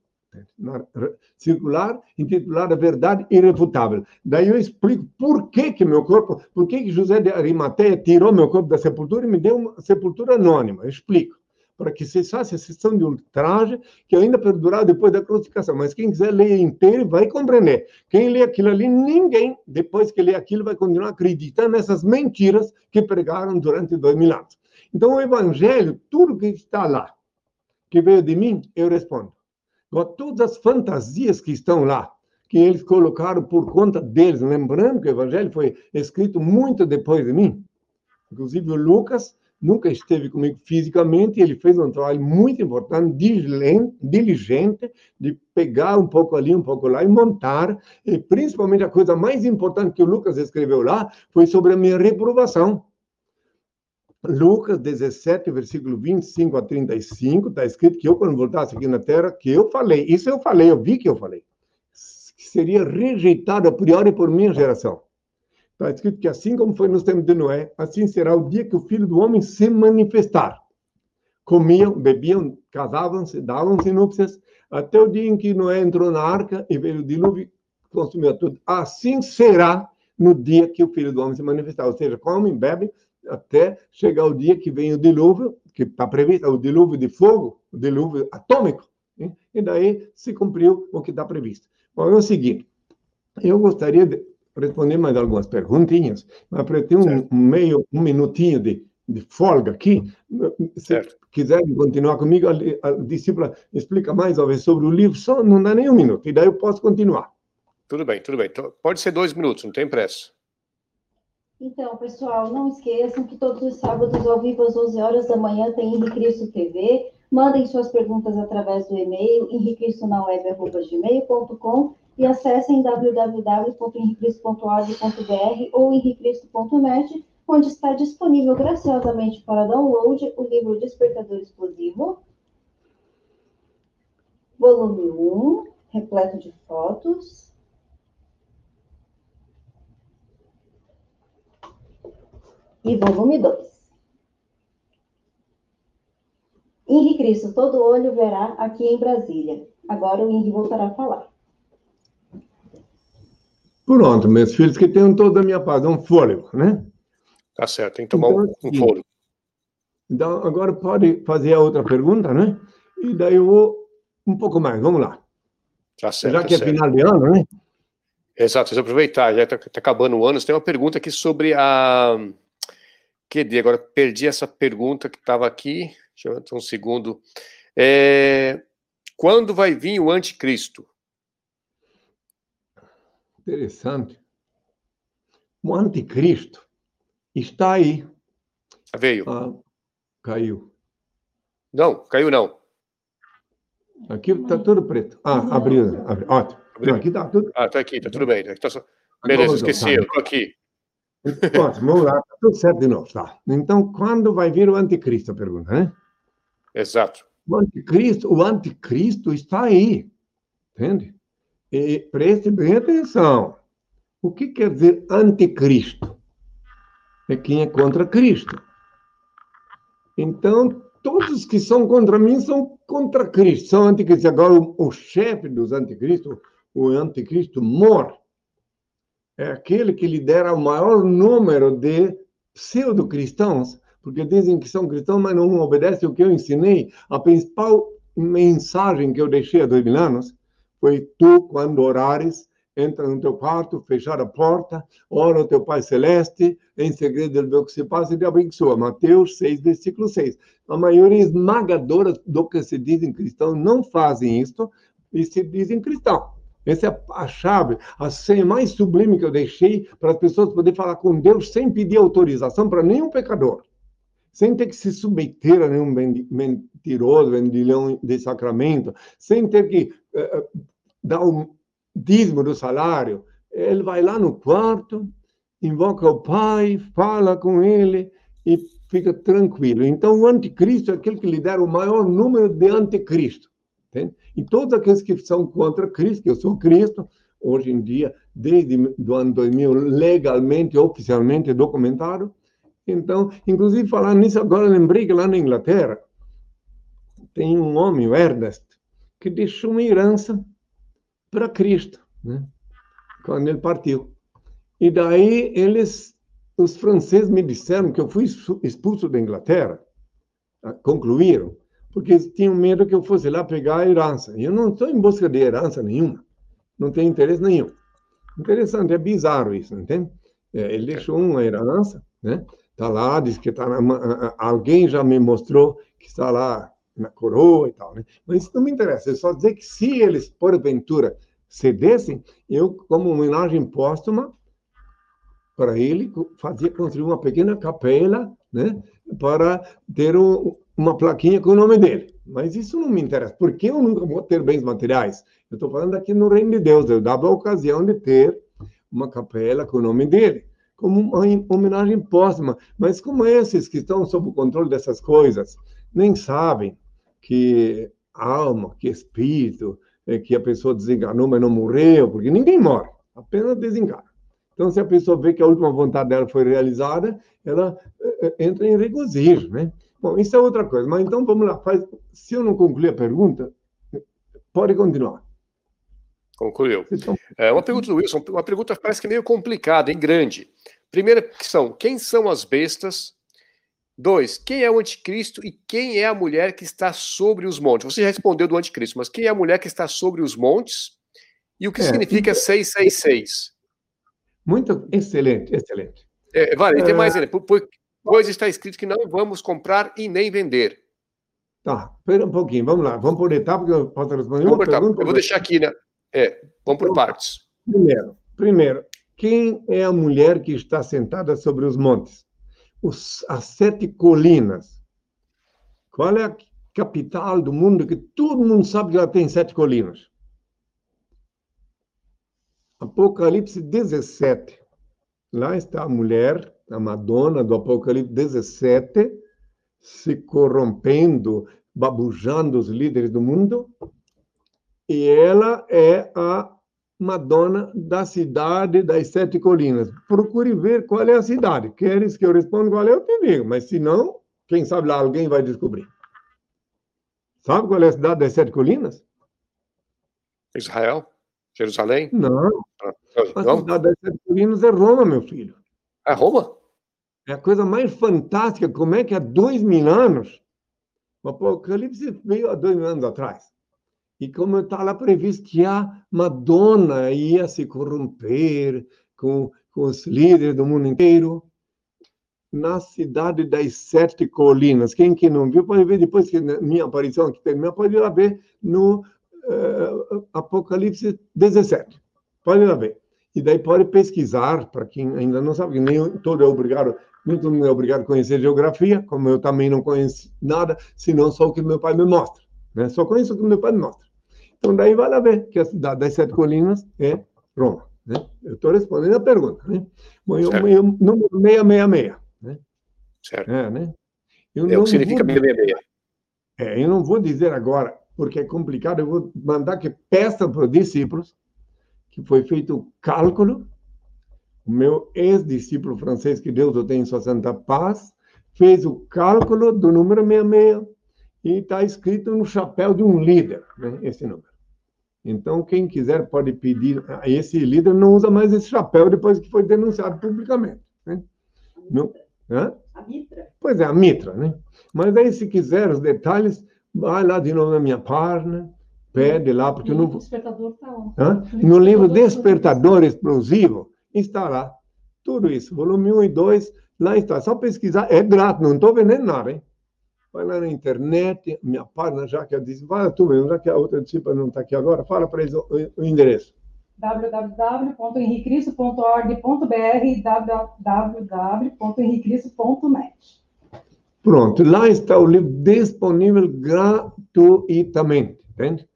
circular intitulada Verdade Irrefutável. Daí eu explico por que que meu corpo, por que que José de Arimateia tirou meu corpo da sepultura e me deu uma sepultura anônima. Eu explico. Para que cessasse a sessão de ultraje que ainda perdurava depois da crucificação. Mas quem quiser ler inteiro vai compreender. Quem lê aquilo ali, ninguém, depois que lê aquilo, vai continuar acreditando nessas mentiras que pregaram durante dois mil anos. Então, o Evangelho, tudo que está lá, que veio de mim, eu respondo todas as fantasias que estão lá, que eles colocaram por conta deles, lembrando que o Evangelho foi escrito muito depois de mim. Inclusive, o Lucas nunca esteve comigo fisicamente, ele fez um trabalho muito importante, diligente, de pegar um pouco ali, um pouco lá e montar. E principalmente a coisa mais importante que o Lucas escreveu lá foi sobre a minha reprovação. Lucas 17, versículo 25 a 35, está escrito que eu, quando voltasse aqui na terra, que eu falei, isso eu falei, eu vi que eu falei, que seria rejeitado a priori por minha geração. Está escrito que assim como foi nos tempos de Noé, assim será o dia que o Filho do Homem se manifestar. Comiam, bebiam, casavam-se, davam-se núpcias, até o dia em que Noé entrou na arca e veio o dilúvio consumiu tudo. Assim será no dia que o Filho do Homem se manifestar. Ou seja, comem, bebem, até chegar o dia que vem o dilúvio, que está previsto, o dilúvio de fogo, o dilúvio atômico, hein? e daí se cumpriu o que está previsto. Bom, é o seguinte, eu gostaria de responder mais algumas perguntinhas, mas para ter um, um, meio, um minutinho de, de folga aqui, se certo. quiserem continuar comigo, a, a discípula explica mais sobre o livro, só não dá nem um minuto, e daí eu posso continuar. Tudo bem, tudo bem. Então, pode ser dois minutos, não tem pressa. Então, pessoal, não esqueçam que todos os sábados, ao vivo, às 11 horas da manhã, tem Henrique Cristo TV. Mandem suas perguntas através do e-mail henriquistonaweb.gmail.com e acessem www.henricristo.org.br ou henricristo.net, onde está disponível graciosamente para download o livro Despertador Explosivo, volume 1, repleto de fotos. E volume 2. Henri Cristo, todo olho verá aqui em Brasília. Agora o Henri voltará a falar. Pronto, meus filhos que tenham toda a minha paz, um fôlego, né? Tá certo, tem que tomar então, um, um fôlego. Então, agora pode fazer a outra pergunta, né? E daí eu vou um pouco mais, vamos lá. Tá certo. Já que é certo. final de ano, né? Exato, deixa eu aproveitar, já está tá acabando o ano. Você tem uma pergunta aqui sobre a. Dia? Agora perdi essa pergunta que estava aqui. Deixa eu ver um segundo. É... Quando vai vir o anticristo? Interessante. O anticristo está aí. Veio. Ah, caiu. Não, caiu não. Aqui está tudo preto. Ah, abriu. abriu. Ótimo. Não, aqui está tudo. Ah, está aqui, está tudo bem. Tá só... Beleza, esqueci, eu estou aqui. Ótimo, vamos lá, está tudo certo de novo. Tá. Então, quando vai vir o anticristo? Pergunta, né? Exato. O anticristo, o anticristo está aí. Entende? E preste bem atenção. O que quer dizer anticristo? É quem é contra Cristo. Então, todos que são contra mim são contra Cristo, são anticristos. Agora, o, o chefe dos anticristos, o anticristo mor, é aquele que lidera o maior número de pseudo-cristãos, porque dizem que são cristãos, mas não obedecem o que eu ensinei. A principal mensagem que eu deixei há dois mil anos foi tu, quando orares, entra no teu quarto, fechar a porta, ora ao teu Pai Celeste, em segredo ele vê o que se passa e te abençoa. Mateus 6, versículo 6. A maioria esmagadora do que se dizem cristãos não fazem isto e se dizem cristão. Essa é a chave, a senha mais sublime que eu deixei para as pessoas poderem falar com Deus sem pedir autorização para nenhum pecador, sem ter que se submeter a nenhum mentiroso, vendilhão de sacramento, sem ter que uh, dá o dízimo do salário, ele vai lá no quarto, invoca o pai, fala com ele e fica tranquilo. Então, o anticristo é aquele que lidera o maior número de anticristo. Entende? E todos aqueles que são contra Cristo, que eu sou Cristo, hoje em dia, desde o ano 2000, legalmente, oficialmente documentado. Então, inclusive, falando nisso, agora lembrei que lá na Inglaterra tem um homem, o Ernest, que deixou uma herança para Cristo, né? quando ele partiu. E daí eles, os franceses me disseram que eu fui expulso da Inglaterra, concluíram, porque tinham medo que eu fosse lá pegar a herança. E eu não estou em busca de herança nenhuma, não tenho interesse nenhum. Interessante, é bizarro isso, entende? É, ele deixou uma herança, né? Está lá, diz que tá na, alguém já me mostrou que está lá na coroa e tal, né? Mas isso não me interessa, é só dizer que se eles, porventura, cedessem, eu, como homenagem póstuma, para ele, fazia construir uma pequena capela, né? Para ter um, uma plaquinha com o nome dele. Mas isso não me interessa, porque eu nunca vou ter bens materiais. Eu estou falando aqui no reino de Deus, eu dava a ocasião de ter uma capela com o nome dele, como uma homenagem póstuma. Mas como esses que estão sob o controle dessas coisas nem sabem que alma, que espírito, é que a pessoa desenganou, mas não morreu, porque ninguém morre, apenas desengana. Então, se a pessoa vê que a última vontade dela foi realizada, ela é, é, entra em regozijo, né? Bom, isso é outra coisa. Mas então, vamos lá. Faz... Se eu não concluir a pergunta, pode continuar. Concluiu. É, uma pergunta do Wilson, uma pergunta parece que meio complicada, e grande. Primeira questão, quem são as bestas Dois, quem é o anticristo e quem é a mulher que está sobre os montes? Você já respondeu do anticristo, mas quem é a mulher que está sobre os montes? E o que é, significa então... 666? Muito excelente, excelente. É, vale, tem mais ainda. Pois está escrito que não vamos comprar e nem vender. Tá, espera um pouquinho, vamos lá. Vamos por etapa, porque eu posso responder vamos uma pergunta. Eu vou deixar aqui, né? É, vamos por partes. Primeiro, primeiro, quem é a mulher que está sentada sobre os montes? os, as sete colinas. Qual é capital do mundo que todo mundo sabe que ela tem sete colinas. Apocalipse 17. Lá está a mulher, a Madonna do Apocalipse 17, se corrompendo, babujando os líderes do mundo, e ela é a Madonna da cidade das sete colinas. Procure ver qual é a cidade. Queres que eu responda qual é, eu te digo, mas se não, quem sabe lá alguém vai descobrir. Sabe qual é a cidade das sete colinas? Israel? Jerusalém? Não. Ah, a cidade das sete colinas é Roma, meu filho. É Roma? É a coisa mais fantástica. Como é que há dois mil anos, o Apocalipse veio há dois mil anos atrás. E como está lá previsto que a Madonna ia se corromper com, com os líderes do mundo inteiro, na cidade das sete colinas. Quem que não viu, pode ver depois que minha aparição aqui terminar, pode ir lá ver no uh, Apocalipse 17. Pode ir lá ver. E daí pode pesquisar, para quem ainda não sabe, nem todo é obrigado, é obrigado a conhecer geografia, como eu também não conheço nada, senão só o que meu pai me mostra. Né? Só conheço o que meu pai me mostra. Então daí vai lá ver que a cidade das sete colinas é Roma. Né? Eu estou respondendo a pergunta. Né? Bom, eu, eu, número 666. Né? Certo. É, né? Eu é o que significa 666. É, eu não vou dizer agora, porque é complicado, eu vou mandar que peça para os discípulos que foi feito o cálculo. O meu ex-discípulo francês, que Deus o tem em sua santa paz, fez o cálculo do número 66 e está escrito no chapéu de um líder, né, esse número. Então, quem quiser pode pedir. Esse líder não usa mais esse chapéu depois que foi denunciado publicamente. Né? Não, hã? A mitra. Pois é, a mitra, né? Mas aí, se quiser os detalhes, vai lá de novo na minha página, pede lá, porque no, despertador tá lá. no livro Despertador Explosivo lá tudo isso, volume 1 e 2, lá está. Só pesquisar, é grátis, não estou vendendo nada, hein? Vai lá na internet, minha página, já que eu disse, vai tu mesmo, já que a outra discípula não está aqui agora, fala para eles o, o endereço www.henricristo.org.br e www.henricristo.net. Pronto, lá está o livro disponível gratuitamente, entende?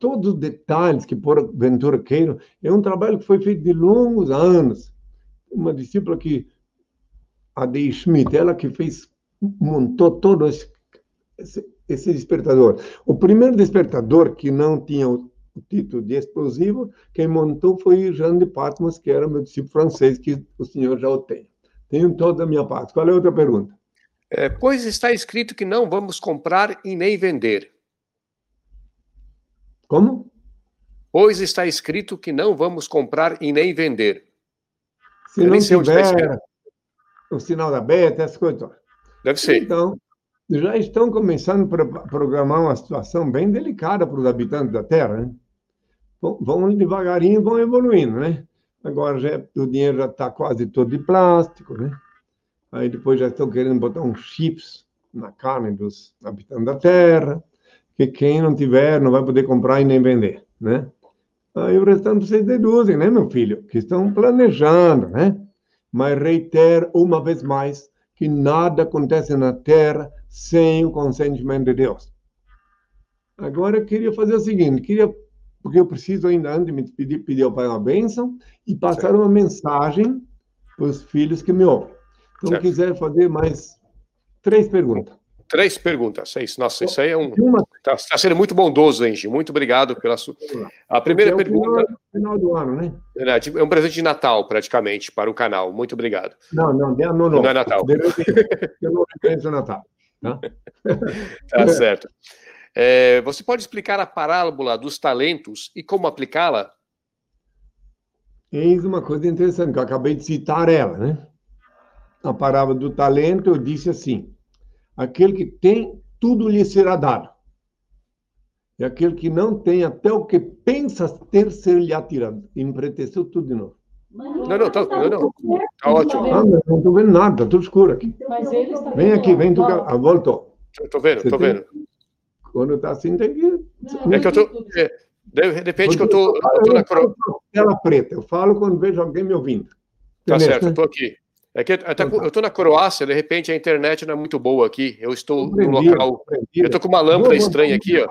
Todos os detalhes que porventura queiram, é um trabalho que foi feito de longos anos. Uma discípula que, a Dei Schmidt, ela que fez, montou todo esse, esse, esse despertador. O primeiro despertador que não tinha o o título de explosivo, quem montou foi Jean de Patmos, que era meu discípulo francês, que o senhor já o tem. Tenho toda a minha parte. Qual é a outra pergunta? É, pois está escrito que não vamos comprar e nem vender. Como? Pois está escrito que não vamos comprar e nem vender. Se Eu não tiver o sinal da beta, essas coisas. Deve ser. Então, já estão começando a programar uma situação bem delicada para os habitantes da Terra. Né? Vão devagarinho, vão evoluindo, né? Agora já, o dinheiro já está quase todo de plástico, né? Aí depois já estão querendo botar uns chips na carne dos habitantes da Terra, que quem não tiver não vai poder comprar e nem vender, né? Aí o restante vocês deduzem, né, meu filho? Que estão planejando, né? Mas reitero uma vez mais que nada acontece na Terra sem o consentimento de Deus. Agora eu queria fazer o seguinte, queria porque eu preciso ainda antes de me pedir, pedir ao Pai uma bênção e passar certo. uma mensagem para os filhos que me ouvem. Então, certo. quiser fazer mais três perguntas. Três perguntas. É isso. Nossa, isso aí é um. Está tá sendo muito bondoso, Engie. Muito obrigado pela sua. A primeira é pergunta. Final, final, do ano, né? É, tipo, é um presente de Natal, praticamente, para o canal. Muito obrigado. Não, não, não, não. Não é Natal. Eu não reconheço Natal. Tá, tá certo. É, você pode explicar a parábola dos talentos e como aplicá-la? Eis uma coisa interessante, que eu acabei de citar ela, né? A parábola do talento, eu disse assim: aquele que tem, tudo lhe será dado. E aquele que não tem, até o que pensa ter, ser-lhe atirado. Empreteceu tudo de novo. Não, não, tá, não, não. tá ótimo. Ah, não estou vendo nada, está tudo escuro aqui. Vem aqui, vem, tu, ah, voltou. Estou vendo, estou vendo. Quando está assim, tem que. É que eu estou. É, de repente que eu estou na tela preta. Eu falo quando vejo alguém me ouvindo. Tá certo, estou aqui. É que até, eu estou na Croácia, de repente a internet não é muito boa aqui. Eu estou no local. Eu estou com uma lâmpada estranha aqui, ó.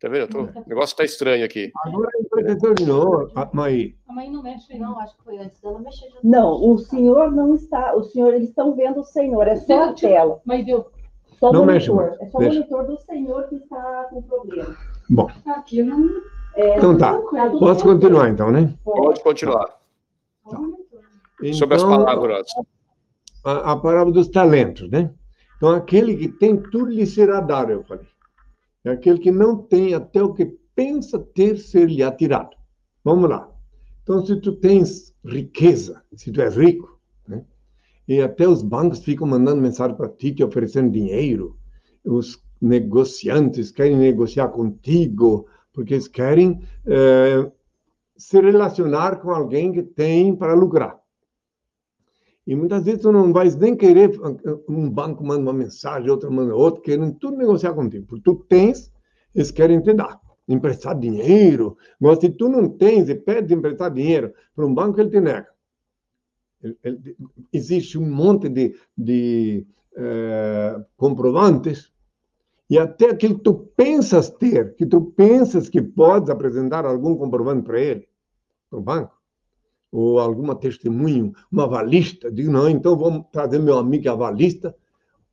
Tá vendo? Tô... O negócio está estranho aqui. Agora terminou, mãe. A mãe não mexe, não. Acho que foi antes dela mexer. Não, o senhor não está. O senhor, eles estão vendo o senhor. É só a tela. Mas eu. Só o monitor. é só o monitor do senhor que está com problema. Bom. Aqui não. É, então tá. Posso continuar então, né? Pode continuar. Tá. Então, Sobre as palavras. A, a palavra dos talentos, né? Então, aquele que tem, tudo lhe será dado, eu falei. É aquele que não tem até o que pensa ter ser-lhe atirado. Vamos lá. Então, se tu tens riqueza, se tu és rico, né? e até os bancos ficam mandando mensagem para ti, te oferecendo dinheiro, os negociantes querem negociar contigo, porque eles querem é, se relacionar com alguém que tem para lucrar. E muitas vezes tu não vais nem querer, um banco manda uma mensagem, outro manda outra, querendo tudo negociar contigo. Porque tu tens, eles querem te dar. Emprestar dinheiro. Mas se tu não tens e pede emprestar dinheiro para um banco, ele te nega. Ele, ele, existe um monte de, de é, comprovantes e até aquilo que tu pensas ter, que tu pensas que podes apresentar algum comprovante para ele, para o banco, ou alguma testemunho, uma avalista, digo, não, então vamos trazer meu amigo avalista,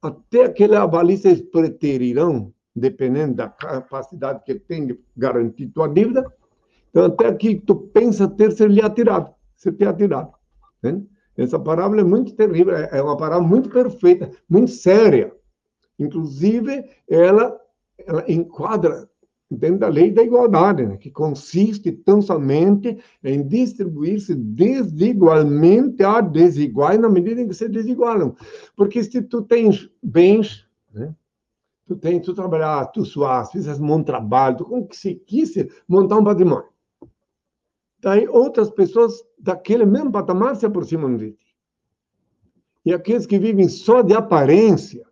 até aquele avalista eles preterirão, dependendo da capacidade que ele tem de garantir tua dívida, então até que tu pensa ter ser lhe atirado, ser te atirado. Né? Essa parábola é muito terrível, é, é uma parábola muito perfeita, muito séria. Inclusive, ela, ela enquadra dentro da lei da igualdade, né? que consiste tão somente em distribuir-se desigualmente a desiguais na medida em que se desigualam. Porque se tu tens bens, né? tu tens, tu trabalhar, tu suas, fizes um bom trabalho, tu conseguisse montar um patrimônio. Daí outras pessoas daquele mesmo patamar se aproximam de ti. E aqueles que vivem só de aparência,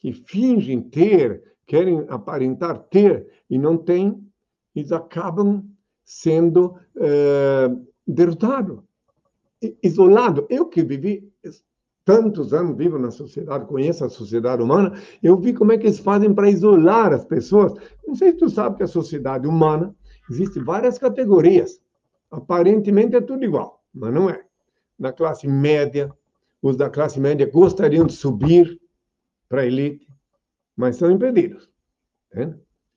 que fingem ter, querem aparentar ter e não têm, eles acabam sendo é, derrotados, isolados. Eu que vivi tantos anos, vivo na sociedade, conheço a sociedade humana, eu vi como é que eles fazem para isolar as pessoas. Não sei se tu sabe que a sociedade humana existe várias categorias. Aparentemente é tudo igual, mas não é. Na classe média, os da classe média gostariam de subir para a elite, mas são impedidos.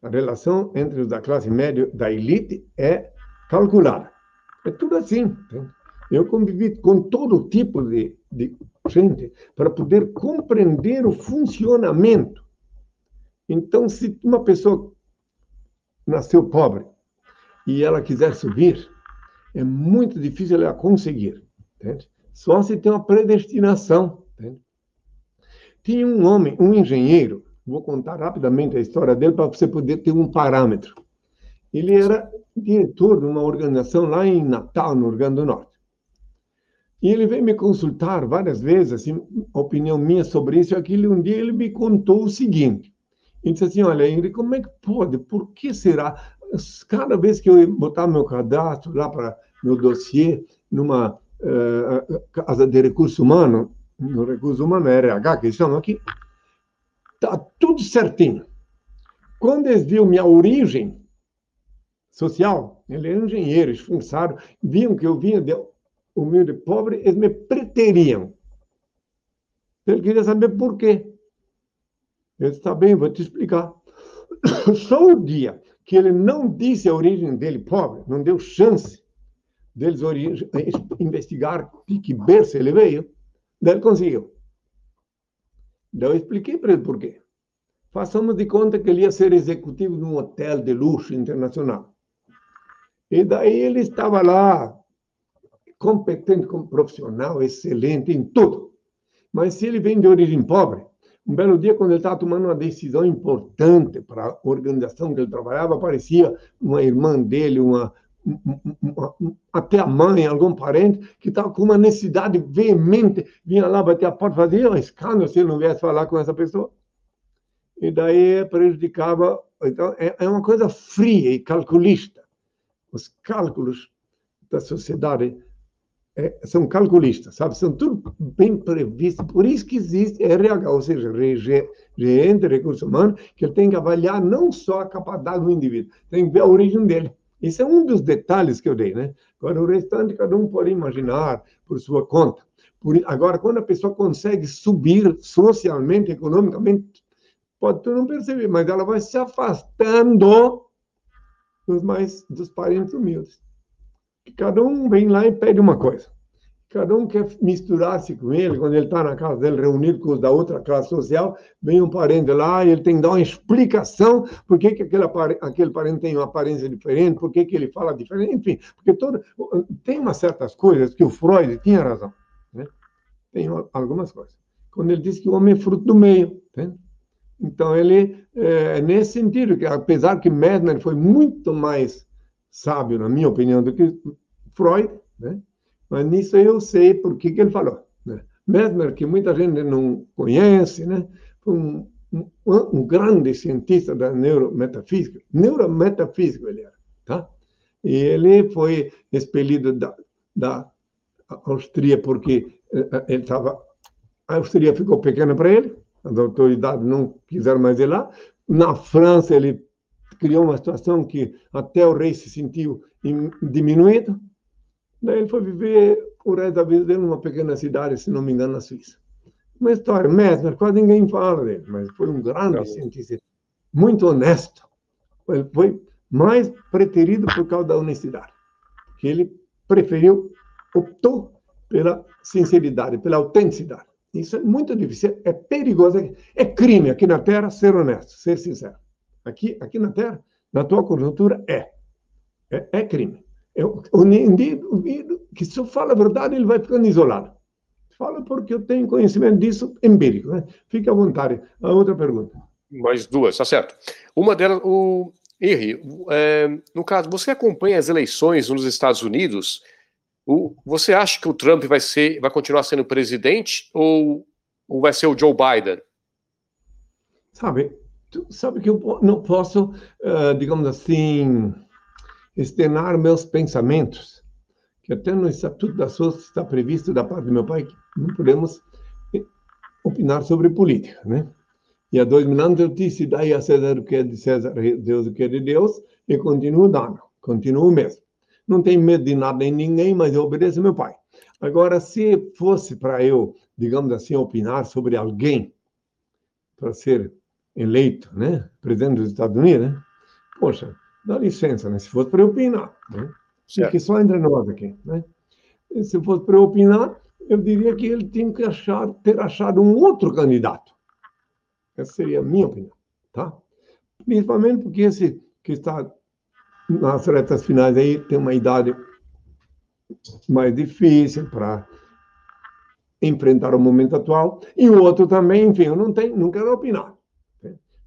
A relação entre os da classe média da elite é calculada. É tudo assim. Eu convivi com todo tipo de, de gente para poder compreender o funcionamento. Então, se uma pessoa nasceu pobre e ela quiser subir, é muito difícil ela conseguir. Entende? Só se tem uma predestinação. Entende? Tinha um homem, um engenheiro, vou contar rapidamente a história dele para você poder ter um parâmetro. Ele era diretor de uma organização lá em Natal, no Rio Grande do Norte. E ele veio me consultar várias vezes, assim, opinião minha sobre isso e aquilo. Um dia ele me contou o seguinte. Ele disse assim, olha, Henrique, como é que pode? Por que será? Cada vez que eu botar meu cadastro lá para meu dossiê, numa uh, casa de recurso humano, no recurso humano, RH, que chamam aqui, tá tudo certinho. Quando eles viram minha origem social, ele era engenheiro, esforçado, viam que eu vinha de humilde pobre, eles me preteriam. Ele queria saber por quê. Eu disse, tá bem, vou te explicar. Só o dia que ele não disse a origem dele pobre, não deu chance deles investigar de que berço ele veio, Daí ele conseguiu. Daí eu expliquei para ele por quê. Façamos de conta que ele ia ser executivo de um hotel de luxo internacional. E daí ele estava lá, competente como profissional, excelente em tudo. Mas se ele vem de origem pobre, um belo dia, quando ele estava tomando uma decisão importante para a organização que ele trabalhava, aparecia uma irmã dele, uma, até a mãe, algum parente, que estava com uma necessidade veemente, vinha lá bater a porta, fazia um escândalo se ele não viesse falar com essa pessoa. E daí prejudicava. Então, é, é uma coisa fria e calculista. Os cálculos da sociedade é, são calculistas, sabe? São tudo bem previsto. Por isso que existe RH, ou seja, gerente de recursos humanos, que ele tem que avaliar não só a capacidade do indivíduo, tem que ver a origem dele. Isso é um dos detalhes que eu dei, né? Agora, o restante, cada um pode imaginar por sua conta. Por, agora, quando a pessoa consegue subir socialmente, economicamente, pode tu não perceber, mas ela vai se afastando dos mais dos parentes humildes. Cada um vem lá e pede uma coisa. Cada um quer misturar-se com ele, quando ele está na casa dele, reunido com os da outra classe social, vem um parente lá e ele tem que dar uma explicação por que, que aquele, aquele parente tem uma aparência diferente, por que, que ele fala diferente, enfim, porque todo, tem umas certas coisas que o Freud tinha razão. Né? Tem algumas coisas. Quando ele diz que o homem é fruto do meio. Então, ele, é nesse sentido, que apesar que Medner foi muito mais sábio, na minha opinião, do que Freud, né? Mas nisso eu sei por que, que ele falou. Né? Mesmer, que muita gente não conhece, né? foi um, um, um grande cientista da neurometafísica. Neurometafísico ele era. Tá? E ele foi expelido da, da Áustria porque eh, eh, ele estava. A Áustria ficou pequena para ele, as autoridades não quiseram mais ir lá. Na França, ele criou uma situação que até o rei se sentiu diminuído. Daí ele foi viver o resto da vida dele numa pequena cidade, se não me engano, na Suíça. Uma história, Mesmer, quase ninguém fala dele, mas foi um grande cientista, muito honesto. Ele foi mais preterido por causa da honestidade, que ele preferiu, optou pela sinceridade, pela autenticidade. Isso é muito difícil, é perigoso, é crime aqui na Terra ser honesto, ser sincero. Aqui, aqui na Terra, na tua conjuntura, é. É, é crime. É, o indivíduo que só fala a verdade, ele vai ficando isolado. Fala porque eu tenho conhecimento disso empírico. Né? Fique à vontade. A outra pergunta. Mais duas, tá certo. Uma delas, o Henry, é, no caso, você acompanha as eleições nos Estados Unidos? O, você acha que o Trump vai ser, vai continuar sendo presidente ou, ou vai ser o Joe Biden? Sabe, sabe que eu não posso, uh, digamos assim, externar meus pensamentos, que até no Estatuto da SOS está previsto da parte do meu pai que não podemos opinar sobre política, né? E há dois mil anos eu disse, dai a César o que é de César, Deus o que é de Deus, e continuo dando, continuo mesmo. Não tenho medo de nada nem ninguém, mas eu obedeço meu pai. Agora, se fosse para eu, digamos assim, opinar sobre alguém para ser eleito, né, presidente dos Estados Unidos, né? Poxa, dá licença, né? Se fosse para eu opinar, né? Fique só entre nós aqui, né? Se fosse para eu opinar, eu diria que ele tinha que achar, ter achado um outro candidato. Essa seria a minha opinião, tá? Principalmente porque esse que está nas retas finais aí tem uma idade mais difícil para enfrentar o momento atual, e o outro também, enfim, eu não tenho, não quero opinar.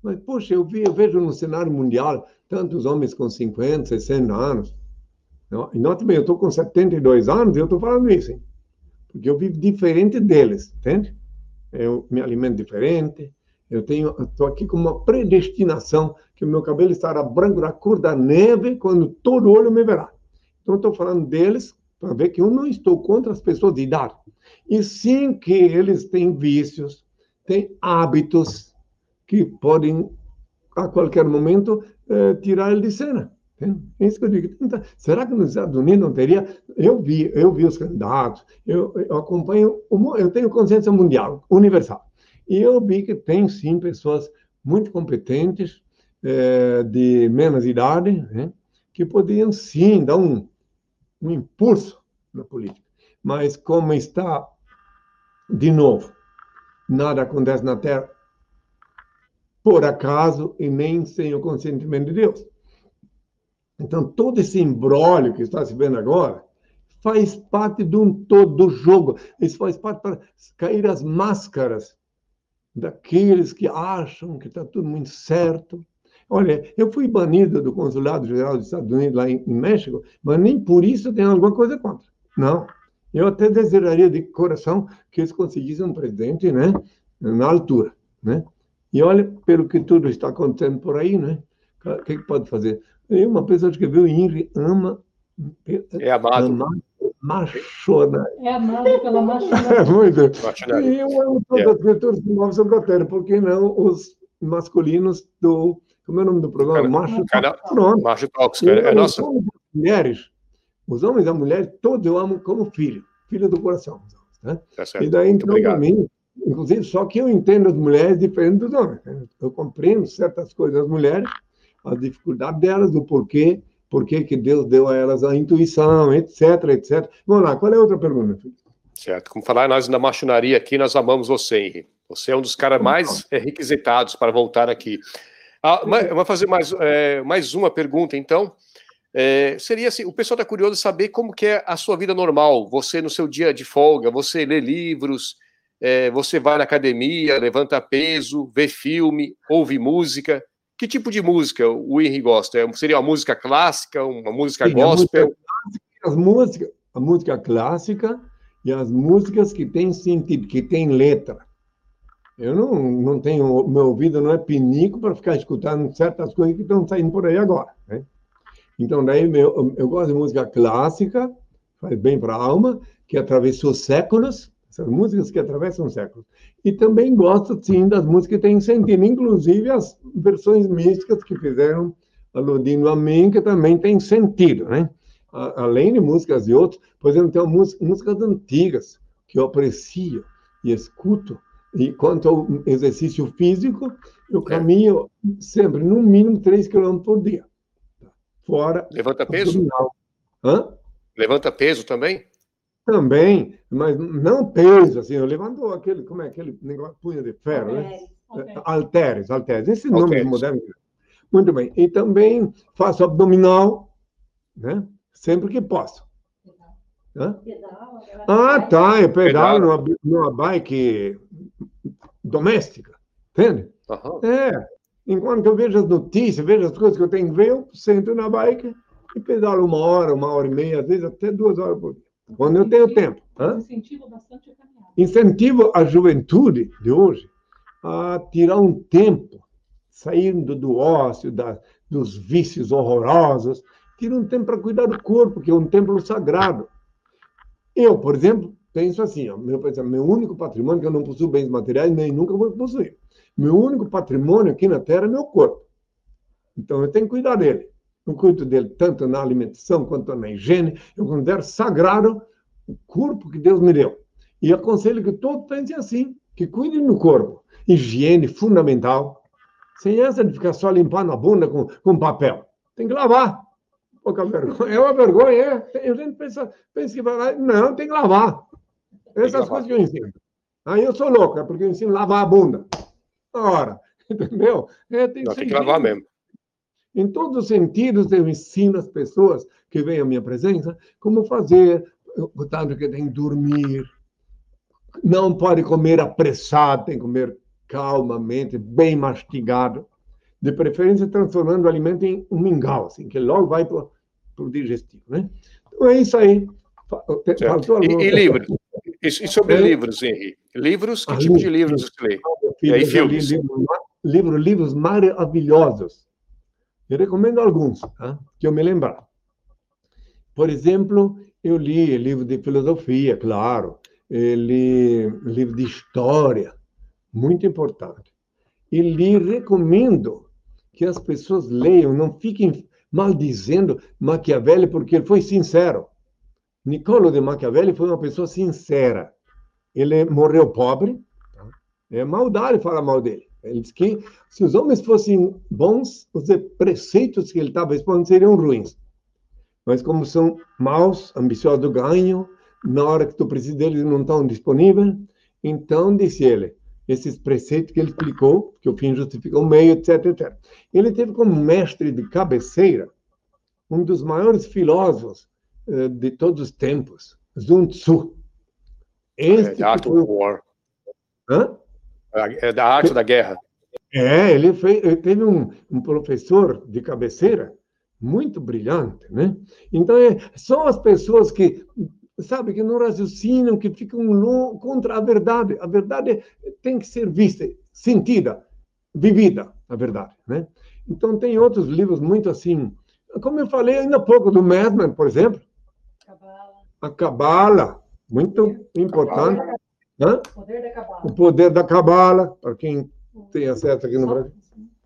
Mas, poxa, eu, vi, eu vejo no cenário mundial tantos homens com 50, 60 anos. E note bem, eu estou com 72 anos e eu estou falando isso, hein? porque eu vivo diferente deles, entende? Eu me alimento diferente, eu tenho, estou aqui com uma predestinação que o meu cabelo estará branco da cor da neve quando todo olho me verá. Então, estou falando deles para ver que eu não estou contra as pessoas de idade, e sim que eles têm vícios, têm hábitos, que podem, a qualquer momento, eh, tirar ele de cena. É isso que eu digo. Então, será que nos Estados Unidos não teria? Eu vi, eu vi os candidatos, eu, eu acompanho, eu tenho consciência mundial, universal. E eu vi que tem, sim, pessoas muito competentes, eh, de menos idade, né, que poderiam, sim, dar um, um impulso na política. Mas como está, de novo, nada acontece na Terra por acaso e nem sem o consentimento de Deus. Então, todo esse embrólio que está se vendo agora faz parte de um todo do jogo. Isso faz parte para cair as máscaras daqueles que acham que está tudo muito certo. Olha, eu fui banido do Consulado Geral dos Estados Unidos lá em, México, mas nem por isso tem alguma coisa contra. Não. Eu até desejaria de coração que eles conseguissem um presidente né, na altura. Né? E olha, pelo que tudo está acontecendo por aí, né? O que, que pode fazer? E uma pessoa escreveu, Henry ama... É amado. Amar, machona. É amado pela É machonaria. muito. Machonaria. E eu amo todas as criaturas que movem sobre a terra, por que não os masculinos do. Como é o nome do programa? Cana- Macho. cana- Pronto. Macho cara. É os nossa. e mulheres, os homens e as mulheres, todos eu amo como filho, filho do coração. Né? Tá certo. E daí, Muito então, para obrigado. mim, inclusive, só que eu entendo as mulheres diferente dos homens. né? Eu compreendo certas coisas das mulheres, a dificuldade delas, o porquê, porquê que Deus deu a elas a intuição, etc, etc. Vamos lá, qual é a outra pergunta? Certo. Como falar nós na machonaria aqui, nós amamos você, Henri. Você é um dos caras mais requisitados para voltar aqui. Ah, vou fazer mais, é, mais uma pergunta, então. É, seria assim, o pessoal está curioso de saber como que é a sua vida normal. Você no seu dia de folga, você lê livros, é, você vai na academia, levanta peso, vê filme, ouve música. Que tipo de música o Henri gosta? É, Seria uma música clássica, uma música Sim, a gospel? música clássica, as músicas, a música clássica e as músicas que têm sentido, que têm letra. Eu não, não tenho, meu ouvido não é pinico para ficar escutando certas coisas que estão saindo por aí agora. Né? Então, daí meu, eu gosto de música clássica, faz bem para a alma, que atravessou séculos, essas músicas que atravessam séculos. E também gosto, sim, das músicas que têm sentido, inclusive as versões místicas que fizeram aludindo a mim, que também tem sentido, né? A- Além de músicas de outros, por exemplo, tem mús- músicas antigas que eu aprecio e escuto. E quanto ao exercício físico, eu caminho sempre, no mínimo, 3 quilômetros por dia. Fora Levanta peso? Hã? Levanta peso também? Também, mas não peso, assim, eu levanto aquele, como é aquele negócio, punha de ferro, né? Ok. Halteres, halteres, esses nomes Halteres. modernos. Muito bem. E também faço abdominal, né? Sempre que posso. Hã? Ah, tá, eu pedalo numa, numa bike doméstica, entende? É, enquanto eu vejo as notícias, vejo as coisas que eu tenho que ver, eu sento na bike e pedalo uma hora, uma hora e meia, às vezes até duas horas por dia, quando eu tenho tempo. Hã? Incentivo bastante a caminhada. incentivo a juventude de hoje a tirar um tempo, saindo do ócio, da, dos vícios horrorosos, tira um tempo para cuidar do corpo, que é um templo sagrado. Eu, por exemplo, penso assim, ó, meu, meu único patrimônio, que eu não possuo bens materiais, nem nunca vou possuir. Meu único patrimônio aqui na Terra é meu corpo. Então, eu tenho que cuidar dele. Eu cuido dele tanto na alimentação quanto na higiene. Eu considero sagrado o corpo que Deus me deu. E aconselho que todos pensem assim, que cuidem do corpo. Higiene fundamental. Sem essa de ficar só limpando a bunda com, com papel. Tem que lavar. Pouca vergonha. É uma vergonha, é. Tem gente pensa, pensa que vai lá. Não, tem que lavar. Essas coisas que eu ensino. Aí eu sou louco, é porque eu ensino a lavar a bunda. Ora, entendeu? É, tem, Não, tem que lavar mesmo. Em todos os sentidos, eu ensino as pessoas que vêm à minha presença como fazer, o tanto que tem que dormir. Não pode comer apressado, tem que comer calmamente, bem mastigado. De preferência, transformando o alimento em um mingau, assim, que logo vai para o digestivo. Né? Então, é isso aí. Faltou E, e livros? E, sobre É. livros, Henri? Livros? Que Ah, tipo de livros. você lê? Meu filho, E aí, li filmes? livros, livro, livros maravilhosos. Eu recomendo alguns, tá? que eu me lembrar. Por exemplo, eu li livro de filosofia, claro, eu li livro de história, muito importante. E li, recomendo que as pessoas leiam, não fiquem maldizendo Maquiavelli, porque ele foi sincero. Niccolo de Maquiavelli foi uma pessoa sincera. Ele morreu pobre, é maldade falar mal dele. Ele diz que se os homens fossem bons, os preceitos que ele estava expondo seriam ruins. Mas como são maus, ambiciosos do ganho, na hora que tu precisa deles não estão disponíveis, então, disse ele, esses preceitos que ele explicou, que o fim justifica o meio, etc, etc. Ele teve como mestre de cabeceira um dos maiores filósofos eh, de todos os tempos, Sun Tzu. É, Este Art que foi War. Hã? É da arte da guerra. É, ele, fez, ele teve um, um professor de cabeceira muito brilhante, né? Então, é, são as pessoas que, sabe, que não raciocinam, que ficam contra a verdade. A verdade tem que ser vista, sentida, vivida, a verdade, né? Então, tem outros livros muito assim, como eu falei ainda há pouco, do Madman, por exemplo. a cabala, muito importante. Hã? O poder da cabala, para quem tem acesso aqui no Brasil.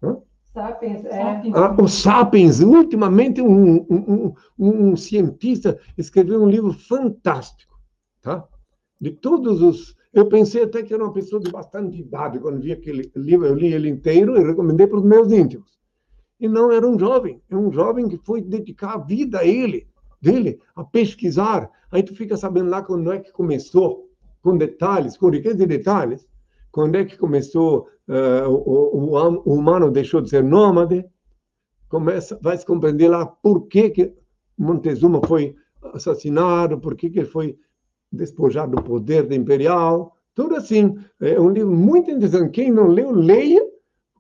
Hã? Sapiens, é. Ah, o Sapiens, ultimamente um, um, um, um cientista escreveu um livro fantástico, tá? De todos os... Eu pensei até que era uma pessoa de bastante idade quando vi aquele livro, eu li ele inteiro e recomendei para os meus íntimos. E não era um jovem, é um jovem que foi dedicar a vida a ele, dele, a pesquisar. Aí tu fica sabendo lá quando é que começou, com detalhes, com riqueza de detalhes, quando é que começou, uh, o, o, o, humano deixou de ser nômade, começa, vai se compreender lá por que, que Montezuma foi assassinado, por que, que ele foi despojado do poder imperial, tudo assim. É um livro muito interessante. Quem não leu, leia,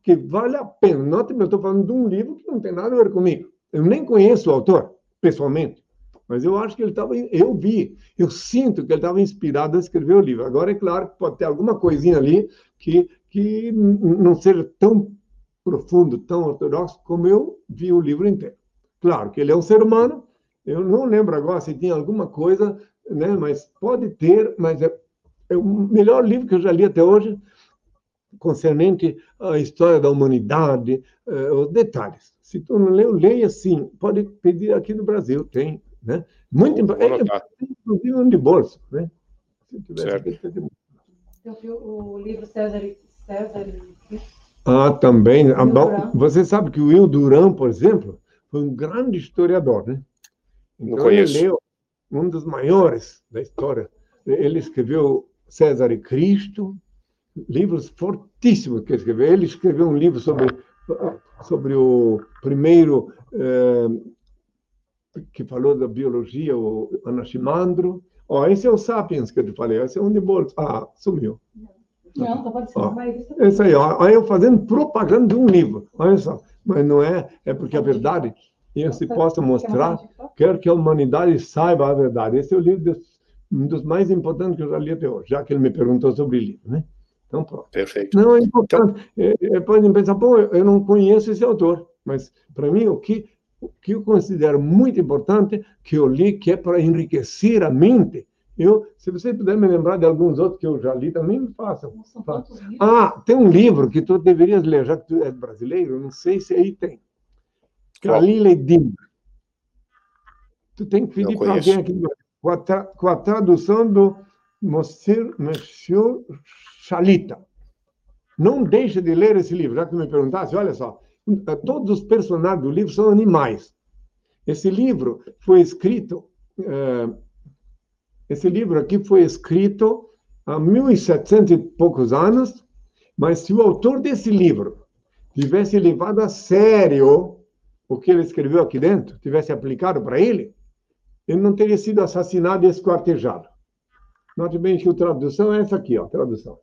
que vale a pena. Note, eu estou falando de um livro que não tem nada a ver comigo. Eu nem conheço o autor, pessoalmente. Mas eu acho que ele estava. Eu vi, eu sinto que ele estava inspirado a escrever o livro. Agora, é claro que pode ter alguma coisinha ali que, que não seja tão profundo, tão ortodoxo, como eu vi o livro inteiro. Claro que ele é um ser humano, eu não lembro agora se tinha alguma coisa, né, mas pode ter, mas é, é o melhor livro que eu já li até hoje, concernente à história da humanidade, eh, os detalhes. Se tu não leu, leia sim. Pode pedir aqui no Brasil, tem né? Muito importante. É, inclusive um de bolso. Né? Se tivesse. Eu vi o livro César, César Ah, também. Ah, você sabe que o Will Duran, por exemplo, foi um grande historiador, né? Então, ele leu um dos maiores da história. Ele escreveu César e Cristo, livros fortíssimos que ele escreveu. Ele escreveu um livro sobre, sobre o primeiro eh, que falou da biologia, o Anaximandro. Ó, oh, esse é o Sapiens que eu te falei, esse é um de bolso. Ah, sumiu. Não, tá parecendo, oh, mas... Esse aí, ó, aí eu fazendo propaganda de um livro, olha só. Mas não é, é porque a verdade, e eu se possa mostrar, quero que a humanidade saiba a verdade. Esse é o livro um dos mais importantes que eu já li até hoje, já que ele me perguntou sobre livro, né? Então, pronto. Perfeito. Não, é importante. Então... É, é, podem pensar, pô, eu não conheço esse autor, mas para mim o que que eu considero muito importante, que eu li, que é para enriquecer a mente. Eu, se você puder me lembrar de alguns outros que eu já li, também me façam. Ah, tem um livro que tu deverias ler, já que tu é brasileiro, não sei se aí tem. Kalila e Dim. Tu tem que pedir para alguém aqui com a, tra com a tradução do Monsieur, Monsieur Chalita. Não deixe de ler esse livro, já que tu me perguntasse, olha só, todos os personagens do livro são animais. Esse livro foi escrito, eh, esse livro aqui foi escrito há 1700 e poucos anos, mas se o autor desse livro tivesse levado a sério o que ele escreveu aqui dentro, tivesse aplicado para ele, ele não teria sido assassinado e esquartejado. Note bem que a tradução é essa aqui, ó, tradução.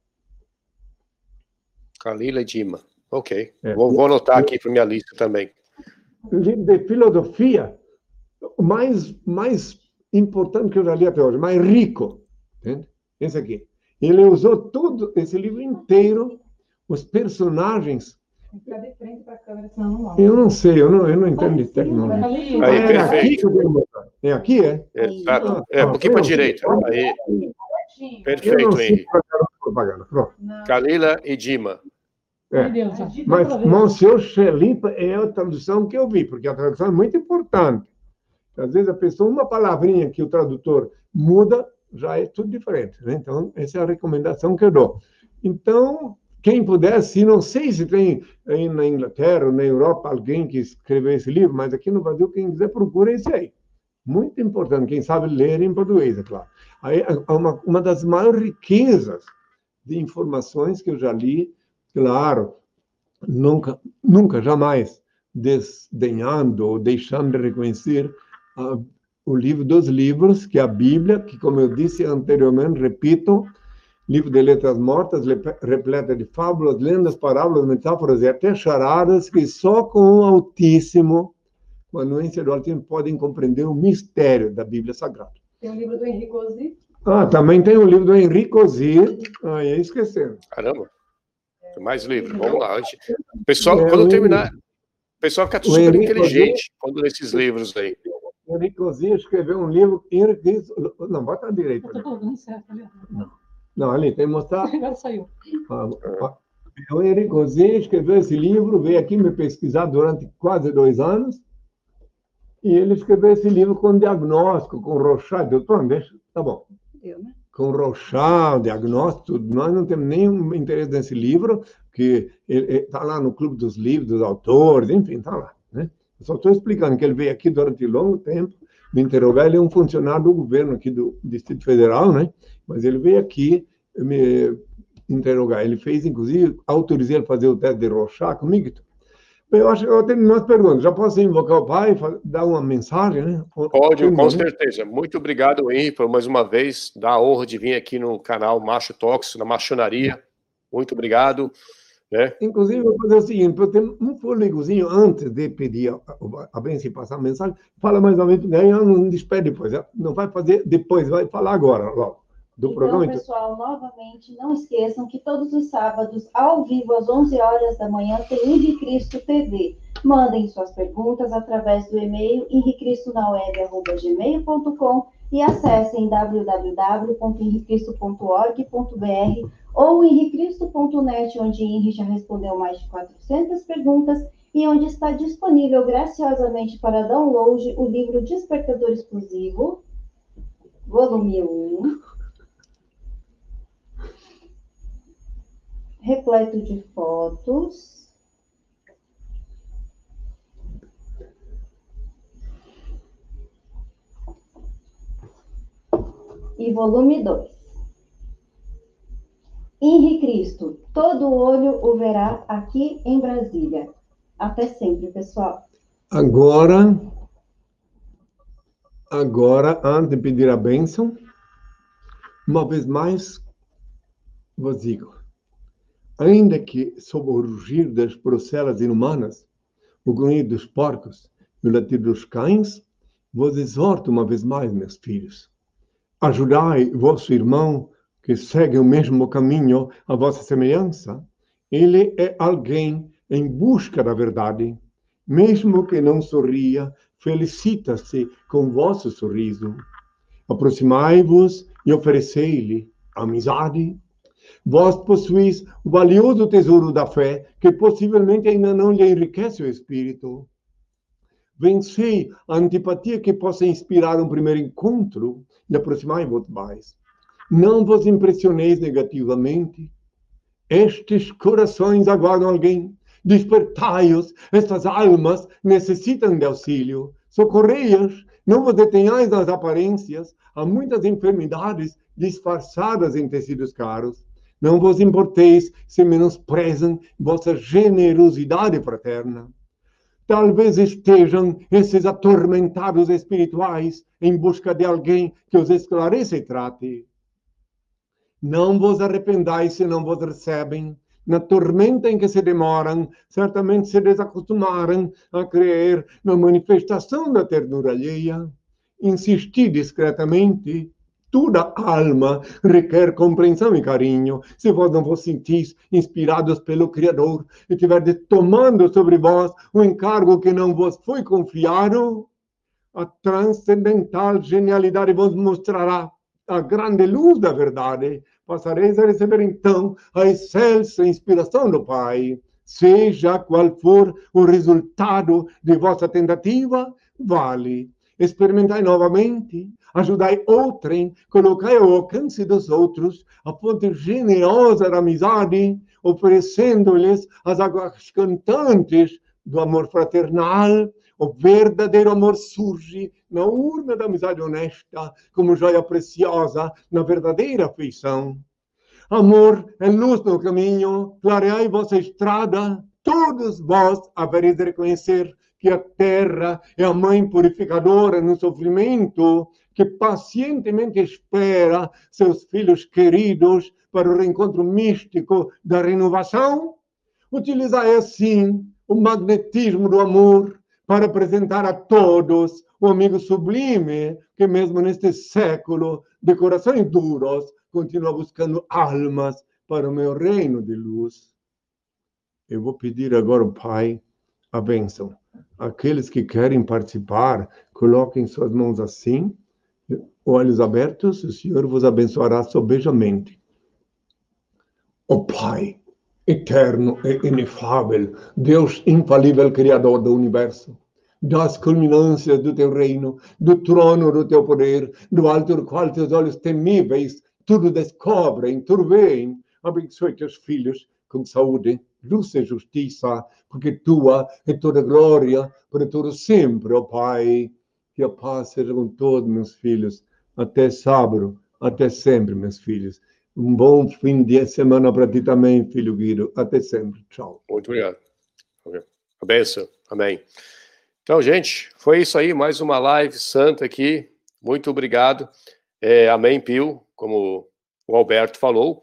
Kalila Dima. Ok. É. Vou, vou anotar aqui para minha lista também. Livro de filosofia, mais, mais importante que eu já li até hoje, mais rico. Entende? Esse aqui. Ele usou todo esse livro inteiro, os personagens. de frente para a câmera, senão não Eu não sei, eu não, eu não entendo de tecnologia. Aí, é perfeito. Aqui, é aqui, é? Exato. Ah, é, um pouquinho para a direita. Aí. Perfeito, Henrique. Kalila e Dima. É. Mas Monsieur Chelimpa é a tradução que eu vi, porque a tradução é muito importante. Às vezes a pessoa, uma palavrinha que o tradutor muda, já é tudo diferente. Né? Então, essa é a recomendação que eu dou. Então, quem puder, se não sei se tem aí na Inglaterra ou na Europa alguém que escreveu esse livro, mas aqui no Brasil, quem quiser, procura esse aí. Muito importante, quem sabe ler em português, é claro. Aí, uma, uma das maiores riquezas de informações que eu já li claro, nunca, nunca, jamais desdenhando ou deixando de reconhecer uh, o livro dos livros, que é a Bíblia, que, como eu disse anteriormente, repito, livro de letras mortas, repleta de fábulas, lendas, parábolas, metáforas e até charadas, que só com o Altíssimo, com a anuência do Altíssimo, podem compreender o mistério da Bíblia Sagrada. Tem o livro do Henrique Ozzi. Ah, também tem o livro do Henrique Ozzi. Ah, ia esquecendo. Caramba. Mais livro. Vamos lá. O pessoal, é, quando terminar, o pessoal fica super inteligente quando lê esses livros aí. Henricozinho escreveu um livro. Henrique, não, bota à direita. Eu tô colocando certo ali. Não, ali, tem que mostrar. Agora saiu. O escreveu esse livro, veio aqui me pesquisar durante quase dois anos. E ele escreveu esse livro com diagnóstico, com Rochat. Doutor, deixa. Tá bom. Eu, né? Com Rochat, diagnóstico. Nós não temos nenhum interesse nesse livro, que está lá no Clube dos Livros, dos Autores, enfim, está lá. Né? Eu só estou explicando que ele veio aqui durante longo tempo me interrogar. Ele é um funcionário do governo aqui do Distrito Federal, né? mas ele veio aqui me interrogar. Ele fez, inclusive, autorizei ele fazer o teste de Rochat comigo. Eu acho que eu tenho umas perguntas. Já posso invocar o pai, dar uma mensagem, né? Pode, com certeza. Muito obrigado, Henrique, por mais uma vez dar a honra de vir aqui no canal Macho Tóxico, na machonaria. Muito obrigado. Né? Inclusive, eu vou fazer o seguinte: eu tenho um fôlegozinho antes de pedir a, e passar a mensagem. Fala mais uma vez, porque aí eu não despede depois. né? Não vai fazer depois, vai falar agora, logo, do Então, programa. Então, pessoal, novamente, não esqueçam que todos os sábados, ao vivo, às 11 horas da manhã, tem Henri Cristo TV. Mandem suas perguntas através do e-mail henricristonaWeb.gmail.com e acessem www.henricristo.org.br ou henricristo.net, onde Henri já respondeu mais de 400 perguntas e onde está disponível graciosamente para download o livro Despertador Exclusivo, volume 1, repleto de fotos. E volume 2. Henri Cristo, todo olho o verá aqui em Brasília. Até sempre, pessoal. agora, agora, antes de pedir a bênção, uma vez mais, vos digo: ainda que sob o rugir das procelas inumanas, o grunhir dos porcos e o latir dos cães, vos exorto uma vez mais, meus filhos. Ajudai vosso irmão que segue o mesmo caminho à vossa semelhança. Ele é alguém em busca da verdade. Mesmo que não sorria, felicita-se com vosso sorriso. Aproximai-vos e oferecei-lhe amizade. Vós possuís o valioso tesouro da fé, que possivelmente ainda não lhe enriquece o espírito. Vencei a antipatia que possa inspirar um primeiro encontro e aproximai-vos mais. Não vos impressioneis negativamente. Estes corações aguardam alguém. Despertai-os, estas almas necessitam de auxílio. Socorrei-as, não vos detenhais nas aparências. Há muitas enfermidades disfarçadas em tecidos caros. Não vos importeis se menosprezam vossa generosidade fraterna. Talvez estejam esses atormentados espirituais em busca de alguém que os esclareça e trate. Não vos arrependais se não vos recebem. Na tormenta em que se demoram, certamente se desacostumaram a crer na manifestação da ternura alheia. Insisti discretamente. Toda alma requer compreensão e carinho. Se vós não vos sentis inspirados pelo Criador e tiverdes tomando sobre vós o encargo que não vos foi confiado, a transcendental genialidade vos mostrará a grande luz da verdade. Passareis a receber então a excelsa inspiração do Pai. Seja qual for o resultado de vossa tentativa, vale. Experimentai novamente, ajudai outrem, colocai ao alcance dos outros a fonte generosa da amizade, oferecendo-lhes as águas cantantes do amor fraternal. O verdadeiro amor surge na urna da amizade honesta, como joia preciosa na verdadeira afeição. Amor é luz no caminho, clareai vossa estrada, todos vós havereis de reconhecer que a terra é a mãe purificadora no sofrimento, que pacientemente espera seus filhos queridos para o reencontro místico da renovação. Utilizai assim o magnetismo do amor para apresentar a todos o amigo sublime que, mesmo neste século de corações duros, continua buscando almas para o meu reino de luz. Eu vou pedir agora ao Pai a bênção. Aqueles que querem participar Coloquem suas mãos assim, olhos abertos, o Senhor vos abençoará sobejamente. O Pai, eterno e inefável, Deus infalível, Criador do universo, das culminâncias do teu reino, do trono do teu poder, do alto do qual teus olhos temíveis tudo descobrem, tudo veem. Abençoe teus filhos com saúde, luz e justiça, porque tua é toda glória, para todo sempre, ó Pai. Que a paz seja com todos meus filhos, até sábado, até sempre, meus filhos. Um bom fim de semana para ti também, filho Guido. Até sempre. Tchau. Muito obrigado. A benção. Amém. Então, gente, foi isso aí. Mais uma live santa aqui. Muito obrigado. É, amém, Pio, como o Alberto falou.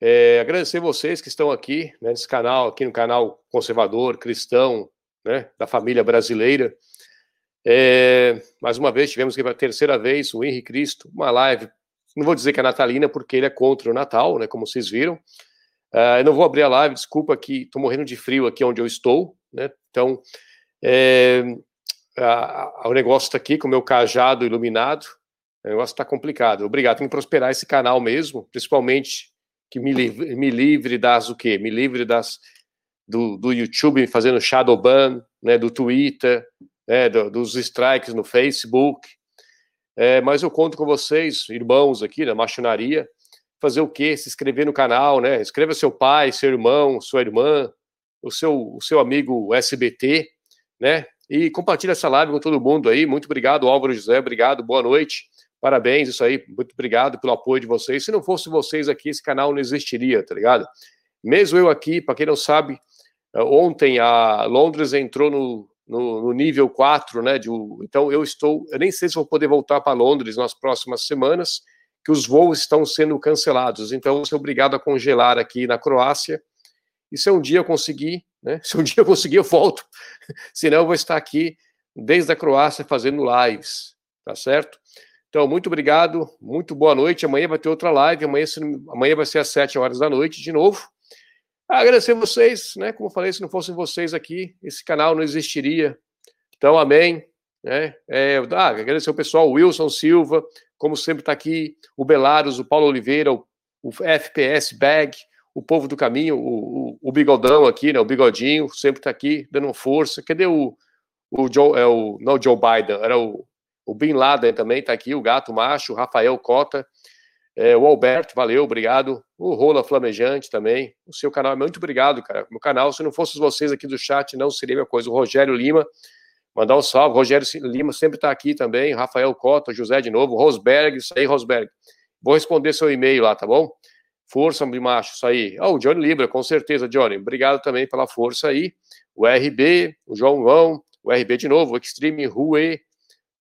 É, agradecer vocês que estão aqui né, nesse canal, aqui no canal conservador, cristão, né, da família brasileira. É, mais uma vez, tivemos aqui pela terceira vez o Henrique Cristo, uma live, não vou dizer que é natalina, porque ele é contra o Natal, né, como vocês viram. Uh, eu não vou abrir a live, desculpa que estou morrendo de frio aqui onde eu estou, né, então é, a, a, o negócio está aqui com o meu cajado iluminado, o negócio está complicado. Obrigado, tem que prosperar esse canal mesmo, principalmente que me livre, me livre das o quê? Me livre das do, do YouTube fazendo shadow ban, né, do Twitter, né, do, dos strikes no Facebook. É, mas eu conto com vocês, irmãos aqui na machonaria, fazer o quê? Se inscrever no canal, né? Escreva seu pai, seu irmão, sua irmã, o seu, o seu amigo SBT, né? E compartilha essa live com todo mundo aí. Muito obrigado, Álvaro José. Obrigado, boa noite. Parabéns, isso aí. Muito obrigado pelo apoio de vocês. Se não fosse vocês aqui, esse canal não existiria, tá ligado? Mesmo eu aqui, para quem não sabe, eh, ontem a Londres entrou no, no, no nível 4, né? De, então eu estou, eu nem sei se vou poder voltar para Londres nas próximas semanas, que os voos estão sendo cancelados. Então eu vou ser obrigado a congelar aqui na Croácia. E se um dia eu conseguir, né? Se um dia eu conseguir, eu volto. Senão eu vou estar aqui desde a Croácia fazendo lives, tá certo? Então, muito obrigado, muito boa noite. Amanhã vai ter outra live, amanhã, amanhã vai ser às 7 horas da noite de novo. Agradecer vocês, né? Como eu falei, se não fossem vocês aqui, esse canal não existiria. Então, amém. Né? É, ah, agradecer o pessoal, o Wilson Silva, como sempre está aqui, o Belaros, o Paulo Oliveira, o, o, FPS Bag, o povo do caminho, o, o, o Bigodão aqui, né? O Bigodinho, sempre está aqui, dando força. Cadê o, o Joe, é o, não o Joe Biden, era o o Bin Laden também está aqui, o Gato Macho, o Rafael Cota, é, o Alberto, valeu, obrigado. O Rola Flamejante também. O seu canal, muito obrigado, cara. Meu canal, se não fossem vocês aqui do chat, não seria minha coisa. O Rogério Lima, mandar um salve. O Rogério Lima sempre está aqui também. Rafael Cota, José de novo. Rosberg, isso aí, Rosberg. Vou responder seu e-mail lá, tá bom? Força de macho, isso aí. Oh, o Johnny Libra, com certeza, Johnny. Obrigado também pela força aí. O RB, o João Vão, o RB de novo, o Extreme Rue,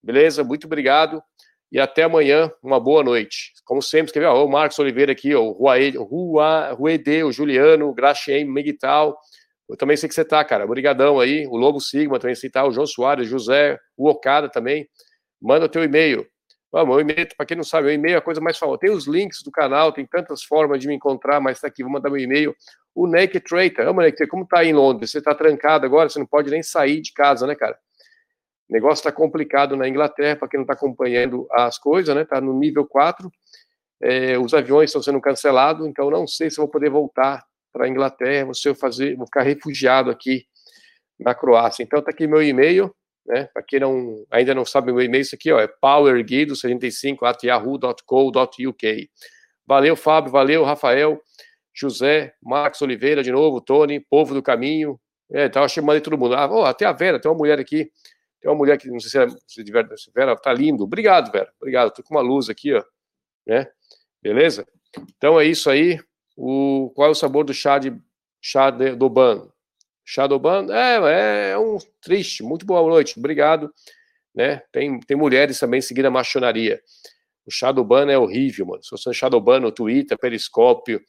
Beleza? Muito obrigado e até amanhã. Uma boa noite. Como sempre, ver? o Marcos Oliveira aqui, o Ruede, o Juliano, o Gracien, Miguel. Eu também sei que você tá, cara. Obrigadão aí. O Lobo Sigma também sei tá. O João Soares, José, o Okada também. Manda o teu e-mail. Vamos, o e-mail, para quem não sabe, o e-mail é a coisa mais famosa. Tem os links do canal, tem tantas formas de me encontrar, mas tá aqui, vou mandar meu e-mail. O Naked Traitor. Ô, Naked, como tá aí em Londres? Você tá trancado agora, você não pode nem sair de casa, né, cara? O negócio está complicado na Inglaterra, para quem não está acompanhando as coisas, né? Está no nível 4. É, os aviões estão sendo cancelados, então não sei se vou poder voltar para a Inglaterra, vou, fazer, vou ficar refugiado aqui na Croácia. Então está aqui meu e-mail, né? Para quem não, ainda não sabe meu e-mail, isso aqui ó, é powerguido75.yahoo.co.uk. Valeu, Fábio, valeu, Rafael, José, Marcos Oliveira de novo, Tony, Povo do Caminho. É, tava chamando aí todo mundo. Ah, oh, até a Vera, tem uma mulher aqui tem uma mulher que, não sei se, é, se Vera, tá lindo. Obrigado, Vera. Obrigado. Tô com uma luz aqui, ó. Né? Beleza? Então é isso aí. O, qual é o sabor do chá de chá de, do ban? Chá do ban é, é um triste. Muito boa noite. Obrigado. Né? Tem, tem mulheres também seguindo a machonaria. O Shadowban é horrível, mano. Se você Shadowban no Twitter, Periscópio,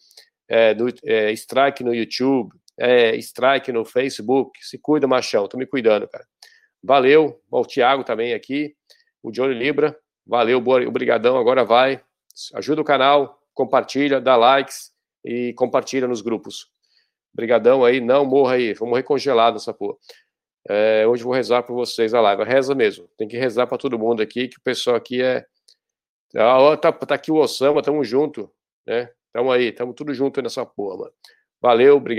é, no, é, Strike no YouTube, é, Strike no Facebook, se cuida, machão. Tô me cuidando, cara. Valeu, o Thiago também aqui, o Johnny Libra, valeu, boa, obrigadão, agora vai, ajuda o canal, compartilha, dá likes e compartilha nos grupos. Obrigadão aí, não morra aí, vou morrer congelado nessa porra. É, hoje vou rezar por vocês a live. Reza mesmo. Tem que rezar para todo mundo aqui, que o pessoal aqui é. Ah, tá, tá aqui o Osama, tamo junto, né? Tamo aí, tamo tudo junto nessa porra, mano. Valeu, obrigado.